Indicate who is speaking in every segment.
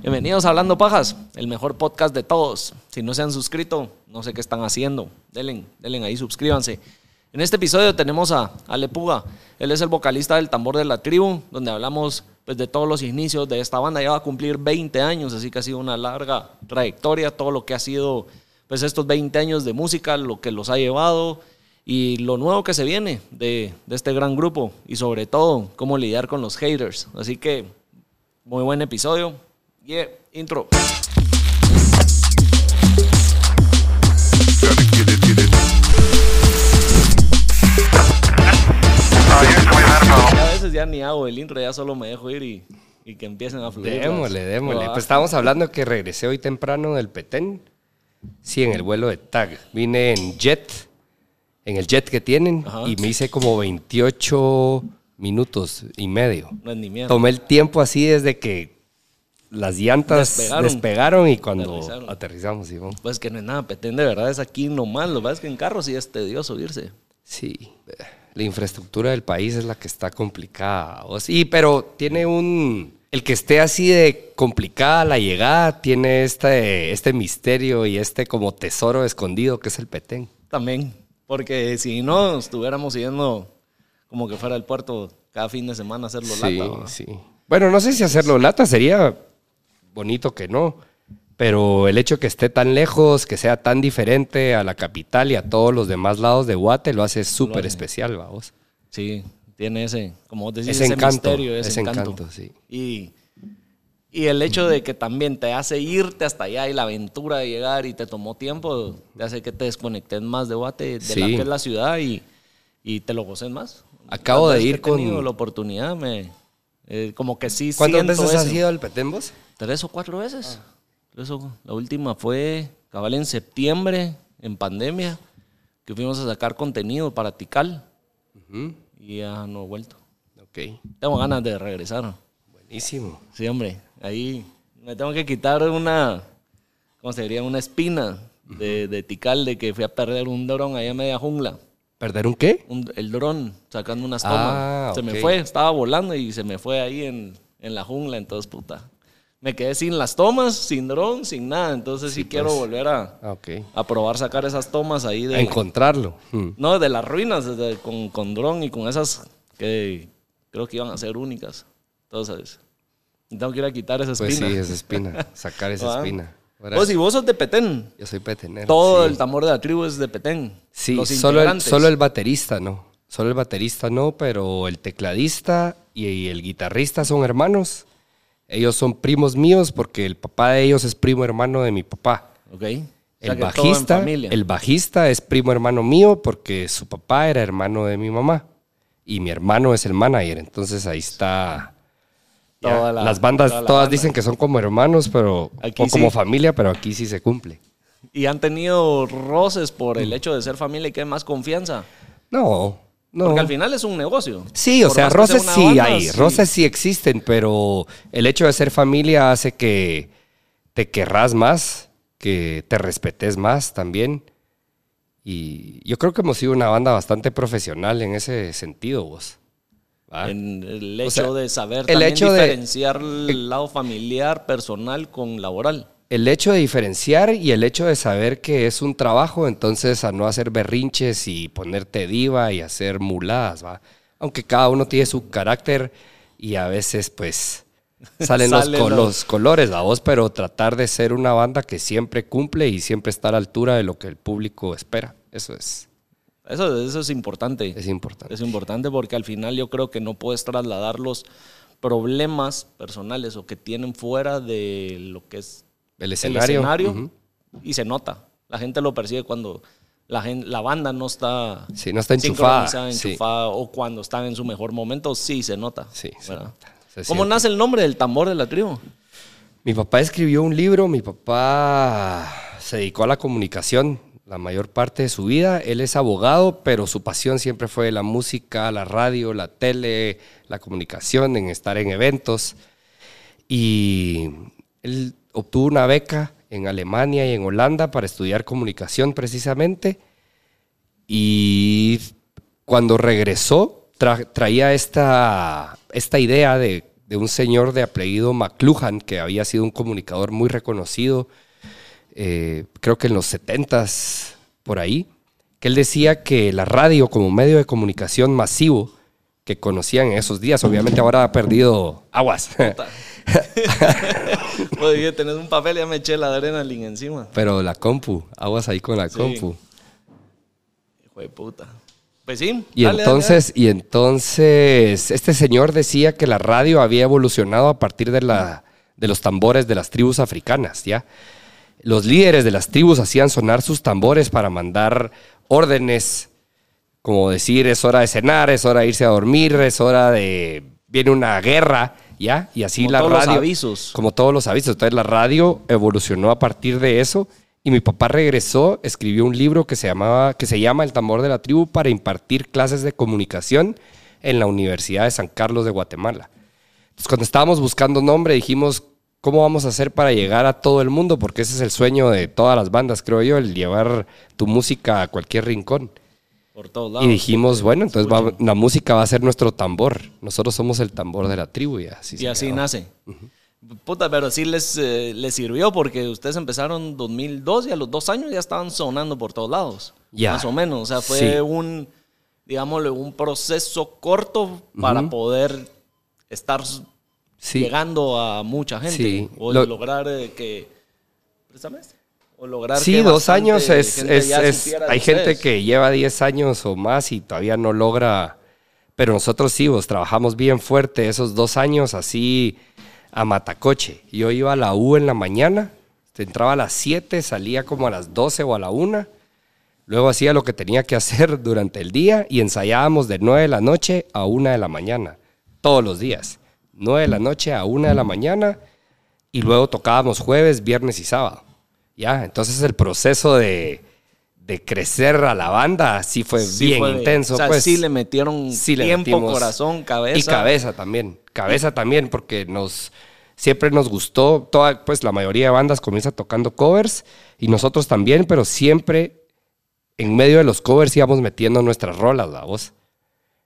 Speaker 1: Bienvenidos a Hablando Pajas, el mejor podcast de todos. Si no se han suscrito, no sé qué están haciendo. Denle, denle ahí, suscríbanse. En este episodio tenemos a Ale Puga. Él es el vocalista del Tambor de la Tribu, donde hablamos pues, de todos los inicios de esta banda. Ya va a cumplir 20 años, así que ha sido una larga trayectoria, todo lo que ha sido pues, estos 20 años de música, lo que los ha llevado y lo nuevo que se viene de, de este gran grupo y sobre todo cómo lidiar con los haters. Así que muy buen episodio. Yeah, intro. A veces ya ni hago el intro, ya solo me dejo ir y, y que empiecen a fluir.
Speaker 2: Démosle, démosle.
Speaker 1: Ah,
Speaker 2: Pues estábamos hablando que regresé hoy temprano del Petén. Sí, en el vuelo de TAG. Vine en jet, en el jet que tienen,
Speaker 1: Ajá.
Speaker 2: y me hice como 28 minutos y medio.
Speaker 1: No es ni mierda.
Speaker 2: Tomé el tiempo así desde que las llantas
Speaker 1: Despegaron.
Speaker 2: despegaron, y cuando
Speaker 1: Aterrizaron.
Speaker 2: aterrizamos, Simón.
Speaker 1: Pues que no es nada, Petén de verdad es aquí nomás. Lo que pasa es que en carro sí es tedioso irse.
Speaker 2: Sí, la infraestructura del país es la que está complicada. Sí, pero tiene un... El que esté así de complicada la llegada tiene este, este misterio y este como tesoro escondido que es el Petén.
Speaker 1: También. Porque si no, estuviéramos yendo como que fuera el puerto cada fin de semana a hacerlo
Speaker 2: Sí,
Speaker 1: lata.
Speaker 2: sí. Bueno, no sé si hacerlo lata sería bonito que no, pero el hecho que esté tan lejos, que sea tan diferente a la capital y a todos los demás lados de Guate lo hace súper especial, vamos.
Speaker 1: Sí, tiene ese, como vos decís,
Speaker 2: Ese
Speaker 1: ese,
Speaker 2: encanto,
Speaker 1: misterio, ese,
Speaker 2: ese
Speaker 1: encanto.
Speaker 2: encanto, sí.
Speaker 1: Y, y el hecho de que también te hace irte hasta allá y la aventura de llegar y te tomó tiempo, te hace que te desconectes más de Guate, de la
Speaker 2: Sí.
Speaker 1: que es la ciudad y, y te lo goces más.
Speaker 2: Acabo de ir
Speaker 1: he
Speaker 2: con-
Speaker 1: la oportunidad, me, eh, como que sí
Speaker 2: ¿Cuántas veces has ido al Petén vos?
Speaker 1: Tres o cuatro veces. Eso, la última fue cabal en septiembre, en pandemia, que fuimos a sacar contenido para Tikal
Speaker 2: Ujú.
Speaker 1: y ya no he vuelto.
Speaker 2: Ok,
Speaker 1: Tengo ganas de regresar.
Speaker 2: buenísimo.
Speaker 1: Sí, hombre, ahí me tengo que quitar una, ¿cómo se diría? Una espina de, de Tikal de que fui a perder un dron allá a media jungla.
Speaker 2: ¿Perder un qué?
Speaker 1: Un- el dron sacando unas tomas.
Speaker 2: Ah,
Speaker 1: se me fue, estaba volando y se me fue ahí en, en la jungla, entonces puta. Me quedé sin las tomas, sin dron, sin nada. Entonces sí, quiero volver a,
Speaker 2: Ah, ok.
Speaker 1: a probar sacar esas tomas ahí
Speaker 2: A
Speaker 1: de...
Speaker 2: encontrarlo. Mm.
Speaker 1: No, de las ruinas, desde- con, con dron y con esas que creo que iban a ser únicas. Entonces, tengo que ir a quitar esa
Speaker 2: Pues
Speaker 1: espina.
Speaker 2: sí, esa espina. Sacar esa espina.
Speaker 1: Vos y vos sos de Petén.
Speaker 2: yo soy petenero.
Speaker 1: Todo
Speaker 2: sí.
Speaker 1: el tambor de la tribu es de Petén.
Speaker 2: Sí,
Speaker 1: Los
Speaker 2: solo el, solo el baterista no. Solo el baterista no, pero el tecladista y el guitarrista son hermanos. Ellos son primos míos porque el papá de ellos es primo hermano de mi papá.
Speaker 1: Ok. O sea
Speaker 2: El bajista, el bajista es primo hermano mío porque su papá era hermano de mi mamá y mi hermano es el manager. Entonces ahí está.
Speaker 1: la-
Speaker 2: Las bandas
Speaker 1: toda la
Speaker 2: todas
Speaker 1: banda.
Speaker 2: dicen que son como hermanos, pero
Speaker 1: Aquí
Speaker 2: o como
Speaker 1: sí.
Speaker 2: familia, pero aquí sí se cumple.
Speaker 1: Y han tenido roces por el hecho de ser familia y que hay más confianza.
Speaker 2: No, no.
Speaker 1: Porque al final es un negocio.
Speaker 2: Sí, o
Speaker 1: Por
Speaker 2: sea, roces sí
Speaker 1: banda,
Speaker 2: hay,
Speaker 1: sí.
Speaker 2: roces sí existen, pero el hecho de ser familia hace que te querrás más, que te respetes más también. Y yo creo que hemos sido una banda bastante profesional en ese sentido, vos.
Speaker 1: En el
Speaker 2: O
Speaker 1: hecho
Speaker 2: sea,
Speaker 1: de saber
Speaker 2: el
Speaker 1: también
Speaker 2: hecho de-
Speaker 1: diferenciar el lado familiar, personal con laboral.
Speaker 2: El hecho de diferenciar y el hecho de saber que es un trabajo, entonces a no hacer berrinches y ponerte diva y hacer muladas, ¿va? Aunque cada uno tiene su carácter y a veces pues salen, los,
Speaker 1: Salen
Speaker 2: col-
Speaker 1: los-
Speaker 2: los colores, la voz, pero tratar de ser una banda que siempre cumple y siempre está a la altura de lo que el público espera. Eso es,
Speaker 1: Eso, eso es importante.
Speaker 2: es importante.
Speaker 1: Es importante porque al final yo creo que no puedes trasladar los problemas personales o que tienen fuera de lo que es
Speaker 2: El
Speaker 1: el
Speaker 2: escenario.
Speaker 1: y se nota. La gente lo percibe cuando la, la banda no está,
Speaker 2: Sí, no está enchufada. sí.
Speaker 1: enchufada, o cuando están en su mejor momento, sí se nota.
Speaker 2: Sí, se nota, se
Speaker 1: ¿Cómo nace el nombre del tambor de la tribu?
Speaker 2: Mi papá escribió un libro, mi papá se dedicó a la comunicación la mayor parte de su vida. Él es abogado, pero su pasión siempre fue la música, la radio, la tele, la comunicación, en estar en eventos. Y él obtuvo una beca en Alemania y en Holanda para estudiar comunicación precisamente. Y cuando regresó, tra- traía esta, esta idea de, de un señor de apellido McLuhan, que había sido un comunicador muy reconocido, eh, creo que en los 70s, por ahí, que él decía que la radio como medio de comunicación masivo que conocían en esos días, obviamente ahora ha perdido aguas.
Speaker 1: Oye, tenés un papel, ya me eché la adrenalina encima.
Speaker 2: Pero la compu, aguas ahí con la compu.
Speaker 1: Hijo de puta. Pues sí.
Speaker 2: Y entonces, y entonces, este señor decía que la radio había evolucionado a partir de, la, de los tambores de las tribus africanas, ¿ya? Los líderes de las tribus hacían sonar sus tambores para mandar órdenes, como decir, es hora de cenar, es hora de irse a dormir, es hora de... viene una guerra, ¿ya? Y así
Speaker 1: Como
Speaker 2: la
Speaker 1: todos
Speaker 2: radio...
Speaker 1: los avisos.
Speaker 2: Como todos los avisos. Entonces la radio evolucionó a partir de eso y mi papá regresó, escribió un libro que se, llamaba, que se llama El tambor de la tribu para impartir clases de comunicación en la Universidad de San Carlos de Guatemala. Entonces cuando estábamos buscando nombre dijimos, ¿cómo vamos a hacer para llegar a todo el mundo? Porque ese es el sueño de todas las bandas, creo yo, el llevar tu música a cualquier rincón.
Speaker 1: Por todos lados.
Speaker 2: Y dijimos, bueno, entonces va- la música va a ser nuestro tambor. Nosotros somos el tambor de la tribu y así.
Speaker 1: Y así
Speaker 2: quedó.
Speaker 1: nace. Puta, pero sí les, eh, les sirvió porque ustedes empezaron en 2002 y a los dos años ya estaban sonando por todos lados.
Speaker 2: Ya.
Speaker 1: Más o menos. O sea, fue
Speaker 2: Sí.
Speaker 1: un, digámosle, un proceso corto para poder estar
Speaker 2: Sí.
Speaker 1: llegando a mucha gente.
Speaker 2: Sí.
Speaker 1: O
Speaker 2: Lo-
Speaker 1: lograr eh, que... Préstame este. O lograr
Speaker 2: Sí,
Speaker 1: que
Speaker 2: dos años es, hay gente que lleva 10 años o más y todavía no logra, pero nosotros sí, vos trabajamos bien fuerte esos dos años así a matacoche. Yo iba a la U en la mañana, entraba a las 7, salía como a las 12 o a la 1, luego hacía lo que tenía que hacer durante el día y ensayábamos de 9 de la noche a 1 de la mañana, todos los días. 9 de la noche a 1 de la mañana y luego tocábamos jueves, viernes y sábado. Ya, entonces el proceso de, de crecer a la banda sí fue
Speaker 1: Sí
Speaker 2: bien
Speaker 1: fue de-
Speaker 2: intenso.
Speaker 1: O sea,
Speaker 2: pues.
Speaker 1: sí le metieron
Speaker 2: Sí le
Speaker 1: tiempo,
Speaker 2: metimos-
Speaker 1: corazón, cabeza.
Speaker 2: Y cabeza también. Cabeza también, porque nos siempre nos gustó. Toda, pues la mayoría de bandas comienza tocando covers y nosotros también, pero siempre en medio de los covers íbamos metiendo nuestras rolas, la voz.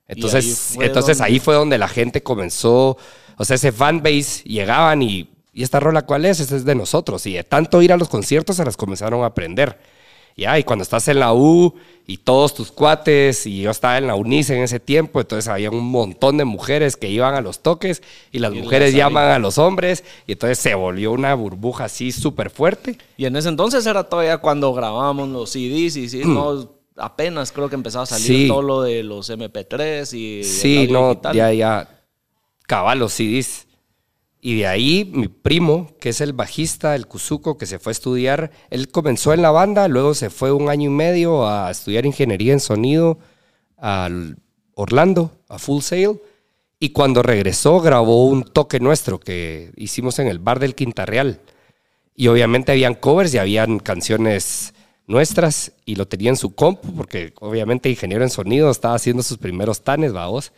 Speaker 2: Entonces,
Speaker 1: ahí fue
Speaker 2: entonces
Speaker 1: donde-
Speaker 2: ahí fue donde la gente comenzó, o sea, ese fanbase llegaban y, ¿y esta rola cuál es? Esta es de nosotros. Y de tanto ir a los conciertos se las comenzaron a aprender. Ya, y cuando estás en la U y todos tus cuates, y yo estaba en la UNICE en ese tiempo, entonces había un montón de mujeres que iban a los toques y las
Speaker 1: Y
Speaker 2: mujeres
Speaker 1: las
Speaker 2: llaman a los hombres y entonces se volvió una burbuja así súper fuerte.
Speaker 1: Y en ese entonces era todavía cuando grabábamos los CDs y sí, no, apenas creo que empezaba a salir
Speaker 2: Sí.
Speaker 1: todo lo de los MP3 y
Speaker 2: Sí, no,
Speaker 1: digital.
Speaker 2: ya, ya, cabalos CDs. Y de ahí mi primo, que es el bajista, el Cuzuco, que se fue a estudiar, él comenzó en la banda, luego se fue un año y medio a estudiar ingeniería en sonido al Orlando, a Full Sail. Y cuando regresó grabó un toque nuestro que hicimos en el bar del Quinta Real. Y obviamente habían covers y habían canciones nuestras y lo tenía en su compu porque obviamente ingeniero en sonido estaba haciendo sus primeros tanes, vamos.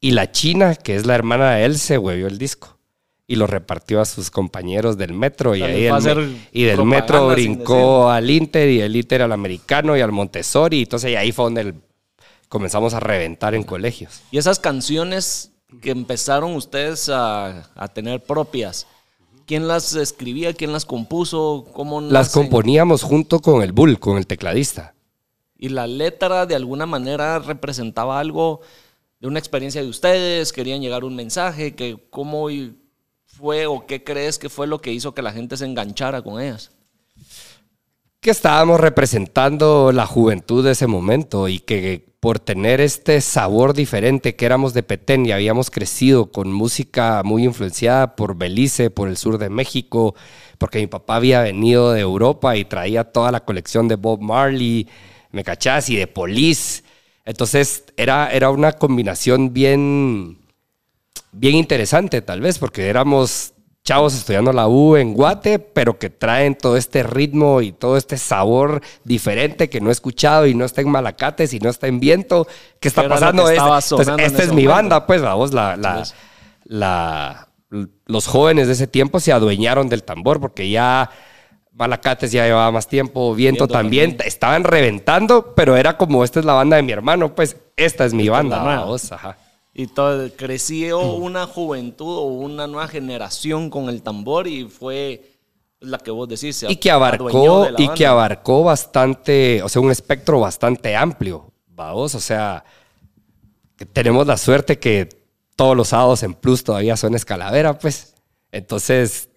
Speaker 2: Y la china, que es la hermana de él, se huevió el disco y lo repartió a sus compañeros del metro y, ahí el y del metro brincó al Inter y el Inter al americano y al Montessori. Entonces y ahí fue donde el- comenzamos a reventar en colegios.
Speaker 1: Y esas canciones que empezaron ustedes a, a tener propias, ¿quién las escribía? ¿Quién las compuso? ¿Cómo
Speaker 2: Las componíamos junto con el Bull, con el tecladista.
Speaker 1: Y la letra de alguna manera representaba algo de una experiencia de ustedes, querían llegar un mensaje, que cómo fue o qué crees que fue lo que hizo que la gente se enganchara con ellas.
Speaker 2: que estábamos representando la juventud de ese momento y que por tener este sabor diferente que éramos de Petén y habíamos crecido con música muy influenciada por Belice, por el sur de México, porque mi papá había venido de Europa y traía toda la colección de Bob Marley, me cachás, y de Police. Entonces era, era una combinación bien, bien interesante, tal vez, porque éramos chavos estudiando la U en Guate, pero que traen todo este ritmo y todo este sabor diferente que no he escuchado y no está en Malacates y no está en Viento. ¿Qué está
Speaker 1: lo que
Speaker 2: pasando? Este- entonces,
Speaker 1: en
Speaker 2: esta es mi
Speaker 1: momento.
Speaker 2: banda, pues, vamos, la, la,
Speaker 1: Pues.
Speaker 2: la- los jóvenes de ese tiempo se adueñaron del tambor porque ya Malacates ya llevaba más tiempo, Viento,
Speaker 1: Viento
Speaker 2: también,
Speaker 1: también.
Speaker 2: estaban reventando, pero era como, esta es la banda de mi hermano, pues, esta es mi
Speaker 1: Esta es
Speaker 2: banda, vamos, ajá.
Speaker 1: Y todo, creció una juventud o una nueva generación con el tambor y fue la que vos decís. se
Speaker 2: Y que abarcó, y
Speaker 1: banda.
Speaker 2: que abarcó bastante, o sea, un espectro bastante amplio, vamos, o sea, que tenemos la suerte que todos los sábados en Plus todavía son escalavera, pues. Entonces,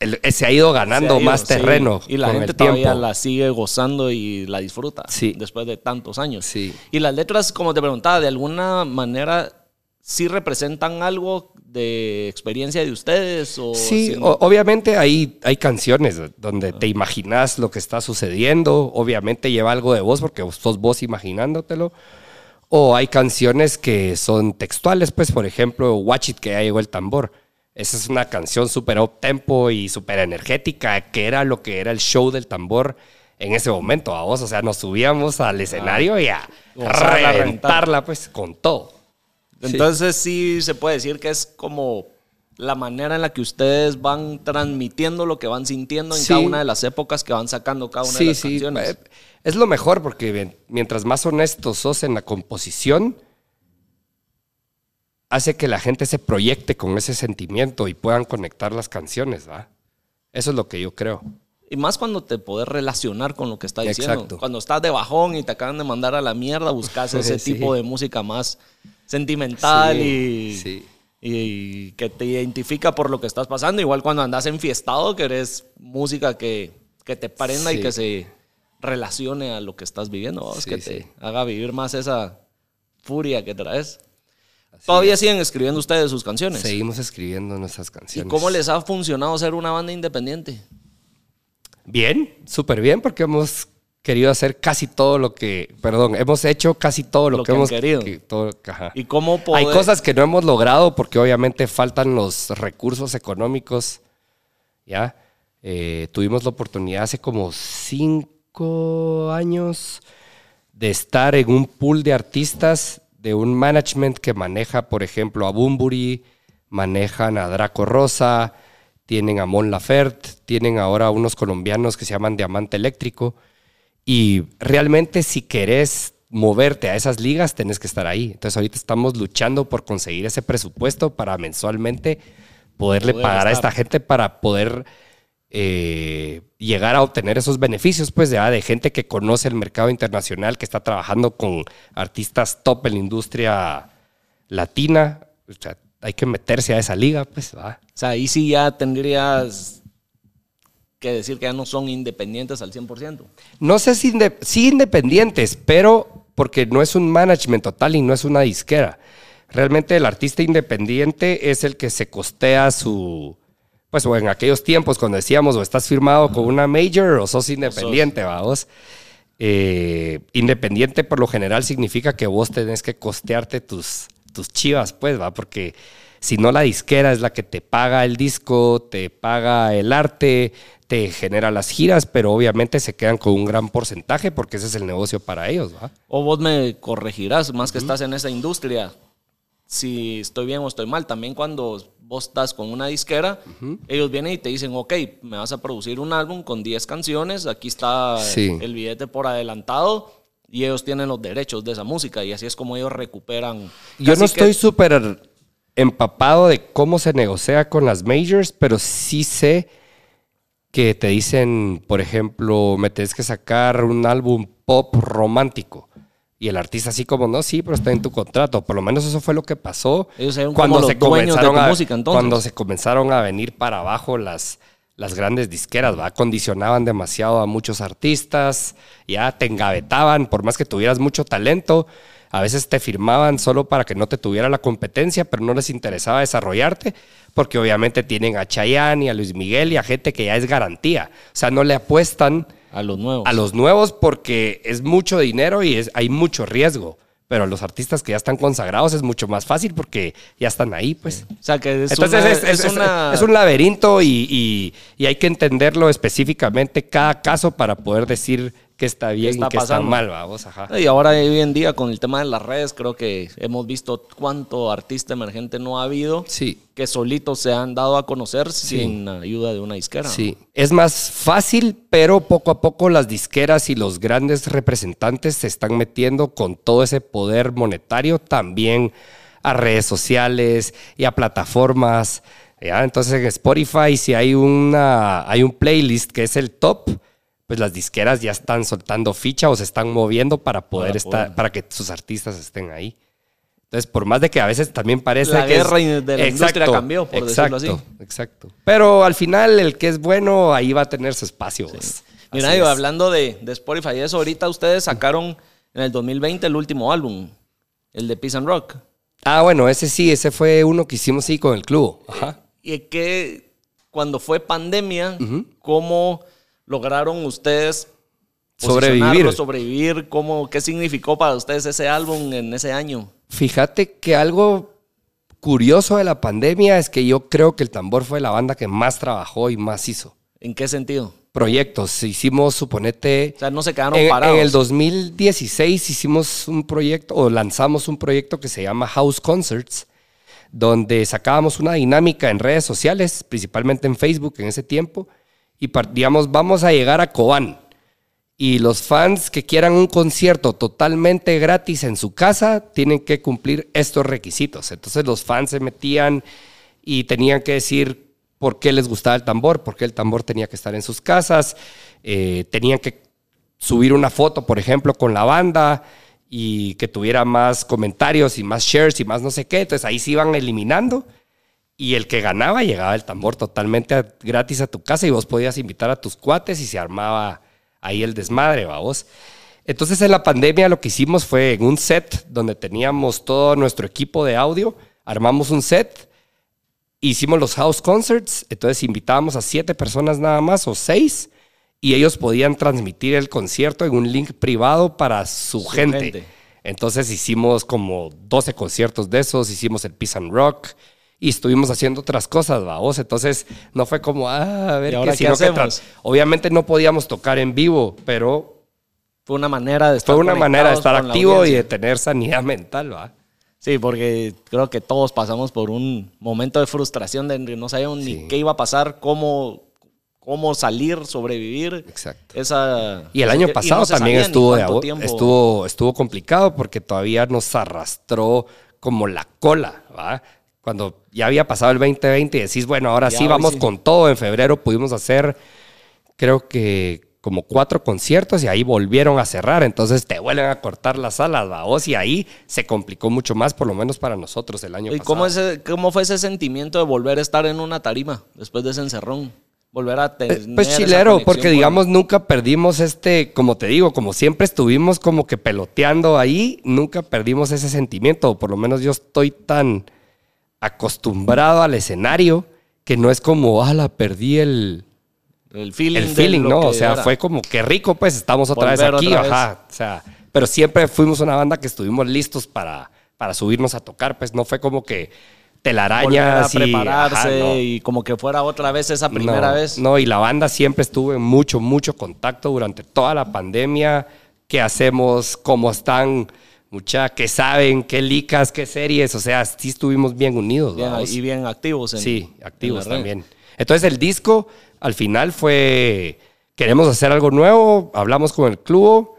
Speaker 2: el- se ha ido ganando
Speaker 1: Se ha ido,
Speaker 2: más
Speaker 1: sí.
Speaker 2: terreno
Speaker 1: Y la
Speaker 2: con
Speaker 1: gente
Speaker 2: el tiempo.
Speaker 1: todavía la sigue gozando y la disfruta
Speaker 2: Sí.
Speaker 1: después de tantos años.
Speaker 2: Sí.
Speaker 1: Y las letras, como te preguntaba, de alguna manera sí representan algo de experiencia de ustedes o
Speaker 2: Sí, o- obviamente hay, hay canciones donde te imaginas lo que está sucediendo, obviamente lleva algo de voz porque sos vos imaginándotelo, o hay canciones que son textuales, pues por ejemplo, Watch It que ya llegó el tambor. Esa es una canción súper up tempo y súper energética, que era lo que era el show del tambor en ese momento, a vos, o sea, nos subíamos al escenario y a reventarla, pues, con todo.
Speaker 1: Entonces sí se puede decir que es como la manera en la que ustedes van transmitiendo lo que van sintiendo en
Speaker 2: Sí.
Speaker 1: cada una de las épocas que van sacando cada una de las
Speaker 2: sí.
Speaker 1: canciones.
Speaker 2: eh, Es lo mejor porque mientras más honestos sos en la composición, hace que la gente se proyecte con ese sentimiento y puedan conectar las canciones, ¿va? Eso es lo que yo creo.
Speaker 1: Y más cuando te podés relacionar con lo que está diciendo.
Speaker 2: Exacto.
Speaker 1: Cuando estás de bajón y te acaban de mandar a la mierda, buscas ese
Speaker 2: Sí.
Speaker 1: tipo de música más sentimental
Speaker 2: Sí,
Speaker 1: y,
Speaker 2: sí.
Speaker 1: y que te identifica por lo que estás pasando. Igual cuando andas enfiestado, querés música que, que te prenda y que se relacione a lo que estás viviendo, que te haga vivir más esa furia que traes. Todavía siguen escribiendo ustedes sus canciones.
Speaker 2: Seguimos escribiendo nuestras
Speaker 1: ¿Y
Speaker 2: canciones.
Speaker 1: cómo les ha funcionado ser una banda independiente?
Speaker 2: Bien, súper bien, porque hemos querido hacer casi todo lo que, perdón, hemos hecho casi todo lo,
Speaker 1: Lo
Speaker 2: que, hemos
Speaker 1: querido.
Speaker 2: que- todo- ajá.
Speaker 1: ¿Y cómo
Speaker 2: Hay
Speaker 1: poder-
Speaker 2: cosas que no hemos logrado porque obviamente faltan los recursos económicos. ¿Ya? Eh, tuvimos la oportunidad hace como cinco años de estar en un pool de artistas de un management que maneja, por ejemplo, a Bumburi, manejan a Draco Rosa, tienen a Mon Laferte, tienen ahora unos colombianos que se llaman Diamante Eléctrico. Y realmente si querés moverte a esas ligas, tenés que estar ahí. Entonces ahorita estamos luchando por conseguir ese presupuesto para mensualmente poderle
Speaker 1: Poder
Speaker 2: pagar a esta gente para poder eh, llegar a obtener esos beneficios, pues, de, ah, de gente que conoce el mercado internacional, que está trabajando con artistas top en la industria latina. O sea, hay que meterse a esa liga, pues, va.
Speaker 1: O sea, ahí sí ya tendrías que decir que ya no son independientes al 100%.
Speaker 2: No sé si inde- sí independientes, pero porque no es un management total y no es una disquera. Realmente el artista independiente es el que se costea su... Pues o en aquellos tiempos cuando decíamos o estás firmado con una major o sos independiente, vamos. Eh, independiente por lo general significa que vos tenés que costearte tus, tus chivas, pues, va, porque si no la disquera es la que te paga el disco, te paga el arte, te genera las giras, pero obviamente se quedan con un gran porcentaje porque ese es el negocio para ellos, ¿va?
Speaker 1: O vos me corregirás, más que estás en esa industria, si estoy bien o estoy mal. También cuando vos estás con una disquera, ellos vienen y te dicen, ok, me vas a producir un álbum con 10 canciones, aquí está
Speaker 2: Sí.
Speaker 1: el billete por adelantado. Y ellos tienen los derechos de esa música y así es como ellos recuperan.
Speaker 2: Yo no
Speaker 1: que-
Speaker 2: estoy súper empapado de cómo se negocia con las majors, pero sí sé que te dicen, por ejemplo, me tienes que sacar un álbum pop romántico. Y el artista así como, no, sí, pero está en tu contrato. Por lo menos eso fue lo que pasó
Speaker 1: Ellos eran como los dueños de
Speaker 2: a,
Speaker 1: música, entonces.
Speaker 2: cuando se comenzaron a venir para abajo las, las grandes disqueras, ¿va? Condicionaban demasiado a muchos artistas, ya te engavetaban, por más que tuvieras mucho talento, a veces te firmaban solo para que no te tuviera la competencia, pero no les interesaba desarrollarte, porque obviamente tienen a Chayanne y a Luis Miguel y a gente que ya es garantía. O sea, no le apuestan
Speaker 1: A los nuevos.
Speaker 2: a los nuevos porque es mucho dinero y es, hay mucho riesgo. Pero a los artistas que ya están consagrados es mucho más fácil porque ya están ahí, pues.
Speaker 1: O sea, que es
Speaker 2: Entonces
Speaker 1: una-
Speaker 2: es, es- es-
Speaker 1: una-
Speaker 2: es un laberinto y, y- y hay que entenderlo específicamente cada caso para poder decir qué está bien
Speaker 1: está
Speaker 2: y está
Speaker 1: pasando?
Speaker 2: mal, vamos, ajá.
Speaker 1: Y ahora hoy en día con el tema de las redes creo que hemos visto cuánto artista emergente no ha habido
Speaker 2: Sí,
Speaker 1: que solitos se han dado a conocer sin ayuda de una disquera.
Speaker 2: sí. Es más fácil, pero poco a poco las disqueras y los grandes representantes se están metiendo con todo ese poder monetario también a redes sociales y a plataformas. ¿ya? Entonces en Spotify, si hay, una, hay un playlist que es el top, pues las disqueras ya están soltando ficha o se están moviendo para poder
Speaker 1: Para
Speaker 2: estar,
Speaker 1: poder.
Speaker 2: para que sus artistas estén ahí. Entonces, por más de que a veces también parece
Speaker 1: La
Speaker 2: que es-
Speaker 1: guerra de la industria cambió, por decirlo así.
Speaker 2: exacto. Pero al final, el que es bueno, ahí va a tener su espacio. pues.
Speaker 1: Mira,
Speaker 2: Así
Speaker 1: yo
Speaker 2: es.
Speaker 1: hablando de, de Spotify y eso, ahorita ustedes sacaron en el 2020 el último álbum, el de Peace and Rock.
Speaker 2: Ah, bueno, ese sí, ese fue uno que hicimos sí con el club. Ajá.
Speaker 1: Y que cuando fue pandemia, ¿cómo lograron ustedes
Speaker 2: Sobrevivir.
Speaker 1: sobrevivir? ¿Cómo, ¿Qué significó para ustedes ese álbum en ese año?
Speaker 2: Fíjate que algo curioso de la pandemia es que yo creo que el tambor fue la banda que más trabajó y más hizo.
Speaker 1: ¿En qué sentido?
Speaker 2: Proyectos. Hicimos, suponete.
Speaker 1: O sea, no se quedaron
Speaker 2: En,
Speaker 1: parados.
Speaker 2: en el 2016 hicimos un proyecto o lanzamos un proyecto que se llama House Concerts, donde sacábamos una dinámica en redes sociales, principalmente en Facebook en ese tiempo, y digamos, vamos a llegar a Cobán. Y los fans que quieran un concierto totalmente gratis en su casa tienen que cumplir estos requisitos. Entonces los fans se metían y tenían que decir por qué les gustaba el tambor, por qué el tambor tenía que estar en sus casas, eh, tenían que subir una foto, por ejemplo, con la banda y que tuviera más comentarios y más shares y más no sé qué. Entonces ahí se iban eliminando y el que ganaba llegaba el tambor totalmente gratis a tu casa y vos podías invitar a tus cuates y se armaba ahí el desmadre, vos. Entonces en la pandemia lo que hicimos fue en un set donde teníamos todo nuestro equipo de audio, armamos un set, hicimos los house concerts, entonces invitábamos a siete personas nada más o seis y ellos podían transmitir el concierto en un link privado para su, gente.
Speaker 1: gente.
Speaker 2: Entonces hicimos como 12 conciertos de esos, hicimos el Peace and Rock y estuvimos haciendo otras cosas, vamos. Entonces no fue como, ah, a ver
Speaker 1: ¿Y ahora
Speaker 2: qué,
Speaker 1: qué
Speaker 2: sino que obviamente no podíamos tocar en vivo, pero
Speaker 1: Fue una manera de estar
Speaker 2: fue una manera de estar activo y de tener sanidad mental, va.
Speaker 1: Sí, porque creo que todos pasamos por un momento de frustración de no sabíamos ni qué iba a pasar, cómo, cómo salir, sobrevivir.
Speaker 2: Exacto.
Speaker 1: Esa,
Speaker 2: Y el año
Speaker 1: no
Speaker 2: pasado también estuvo, de estuvo, estuvo complicado porque todavía nos arrastró como la cola, ¿va? Cuando ya había pasado el 2020 y decís, bueno, ahora
Speaker 1: Ya,
Speaker 2: sí vamos
Speaker 1: sí.
Speaker 2: con todo. En febrero pudimos hacer, creo que como cuatro conciertos y ahí volvieron a cerrar. Entonces te vuelven a cortar las salas, ¿va? vos? Y ahí se complicó mucho más, por lo menos para nosotros el año
Speaker 1: ¿Y
Speaker 2: pasado.
Speaker 1: cómo, ese, cómo fue ese sentimiento de volver a estar en una tarima después de ese encerrón? Volver a tener.
Speaker 2: Pues
Speaker 1: esa
Speaker 2: chilero,
Speaker 1: conexión
Speaker 2: porque digamos nunca perdimos este, como te digo, como siempre estuvimos como que peloteando ahí, nunca perdimos ese sentimiento, por lo menos yo estoy tan acostumbrado al escenario que no es como, ah, la perdí el,
Speaker 1: El feeling.
Speaker 2: el feeling, ¿no? O sea,
Speaker 1: era.
Speaker 2: fue como que rico, pues estamos otra vez aquí,
Speaker 1: otra vez.
Speaker 2: ajá. O sea, pero siempre fuimos una banda que estuvimos listos para, para subirnos a tocar, pues no fue como que
Speaker 1: Volver a
Speaker 2: telarañas y
Speaker 1: prepararse
Speaker 2: ajá, no.
Speaker 1: y como que fuera otra vez esa primera
Speaker 2: No,
Speaker 1: vez.
Speaker 2: No, y la banda siempre estuvo en mucho, mucho contacto durante toda la pandemia. ¿Qué hacemos? ¿Cómo están? Mucha, ¿qué saben? ¿Qué licas? ¿Qué series? O sea, sí estuvimos bien unidos.
Speaker 1: Bien- y bien activos. En,
Speaker 2: sí,
Speaker 1: en
Speaker 2: activos
Speaker 1: red.
Speaker 2: también. Entonces el disco al final fue, queremos hacer algo nuevo, hablamos con el club.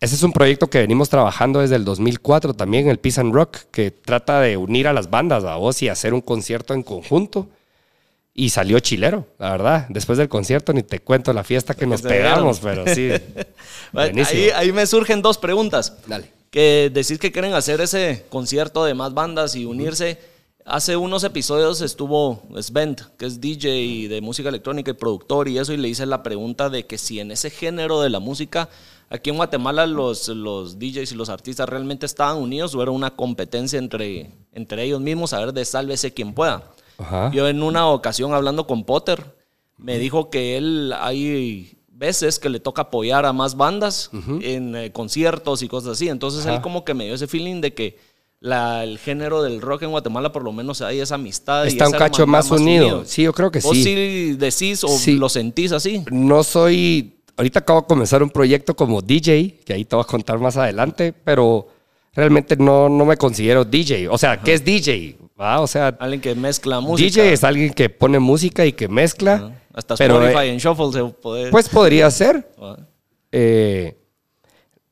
Speaker 2: Ese es un proyecto que venimos trabajando desde el 2004 también, el Peace and Rock, que trata de unir a las bandas, a vos, y hacer un concierto en conjunto. Y salió chilero, la verdad. Después del concierto ni te cuento la fiesta que nos
Speaker 1: dieron.
Speaker 2: pegamos, pero sí.
Speaker 1: Ahí, ahí me surgen dos preguntas.
Speaker 2: Dale.
Speaker 1: Que decís que quieren hacer ese concierto de más bandas y unirse. Hace unos episodios estuvo Svent, que es DJ de música electrónica y productor y eso, y le hice la pregunta de que si en ese género de la música, aquí en Guatemala los, los DJs y los artistas realmente estaban unidos o era una competencia entre, entre ellos mismos, a ver de sálvese quien pueda.
Speaker 2: Ajá.
Speaker 1: Yo en una ocasión hablando con Potter, me dijo que él hay veces que le toca apoyar a más bandas en eh, conciertos y cosas así. Entonces él como que me dio ese feeling de que la- el género del rock en Guatemala por lo menos hay esa amistad. y
Speaker 2: Está un cacho más unido. Sí, yo creo que
Speaker 1: ¿Vos
Speaker 2: sí.
Speaker 1: sí decís o
Speaker 2: Sí.
Speaker 1: lo sentís así?
Speaker 2: No soy, ahorita acabo de comenzar un proyecto como DJ, que ahí te voy a contar más adelante, pero realmente no, no me considero DJ. O sea, ¿qué es DJ? ¿Va? O sea,
Speaker 1: Alguien que mezcla música.
Speaker 2: DJ es alguien que pone música y que mezcla.
Speaker 1: Ajá. Hasta
Speaker 2: pero,
Speaker 1: Spotify
Speaker 2: eh,
Speaker 1: en Shuffle se puede.
Speaker 2: Pues podría ser. Eh,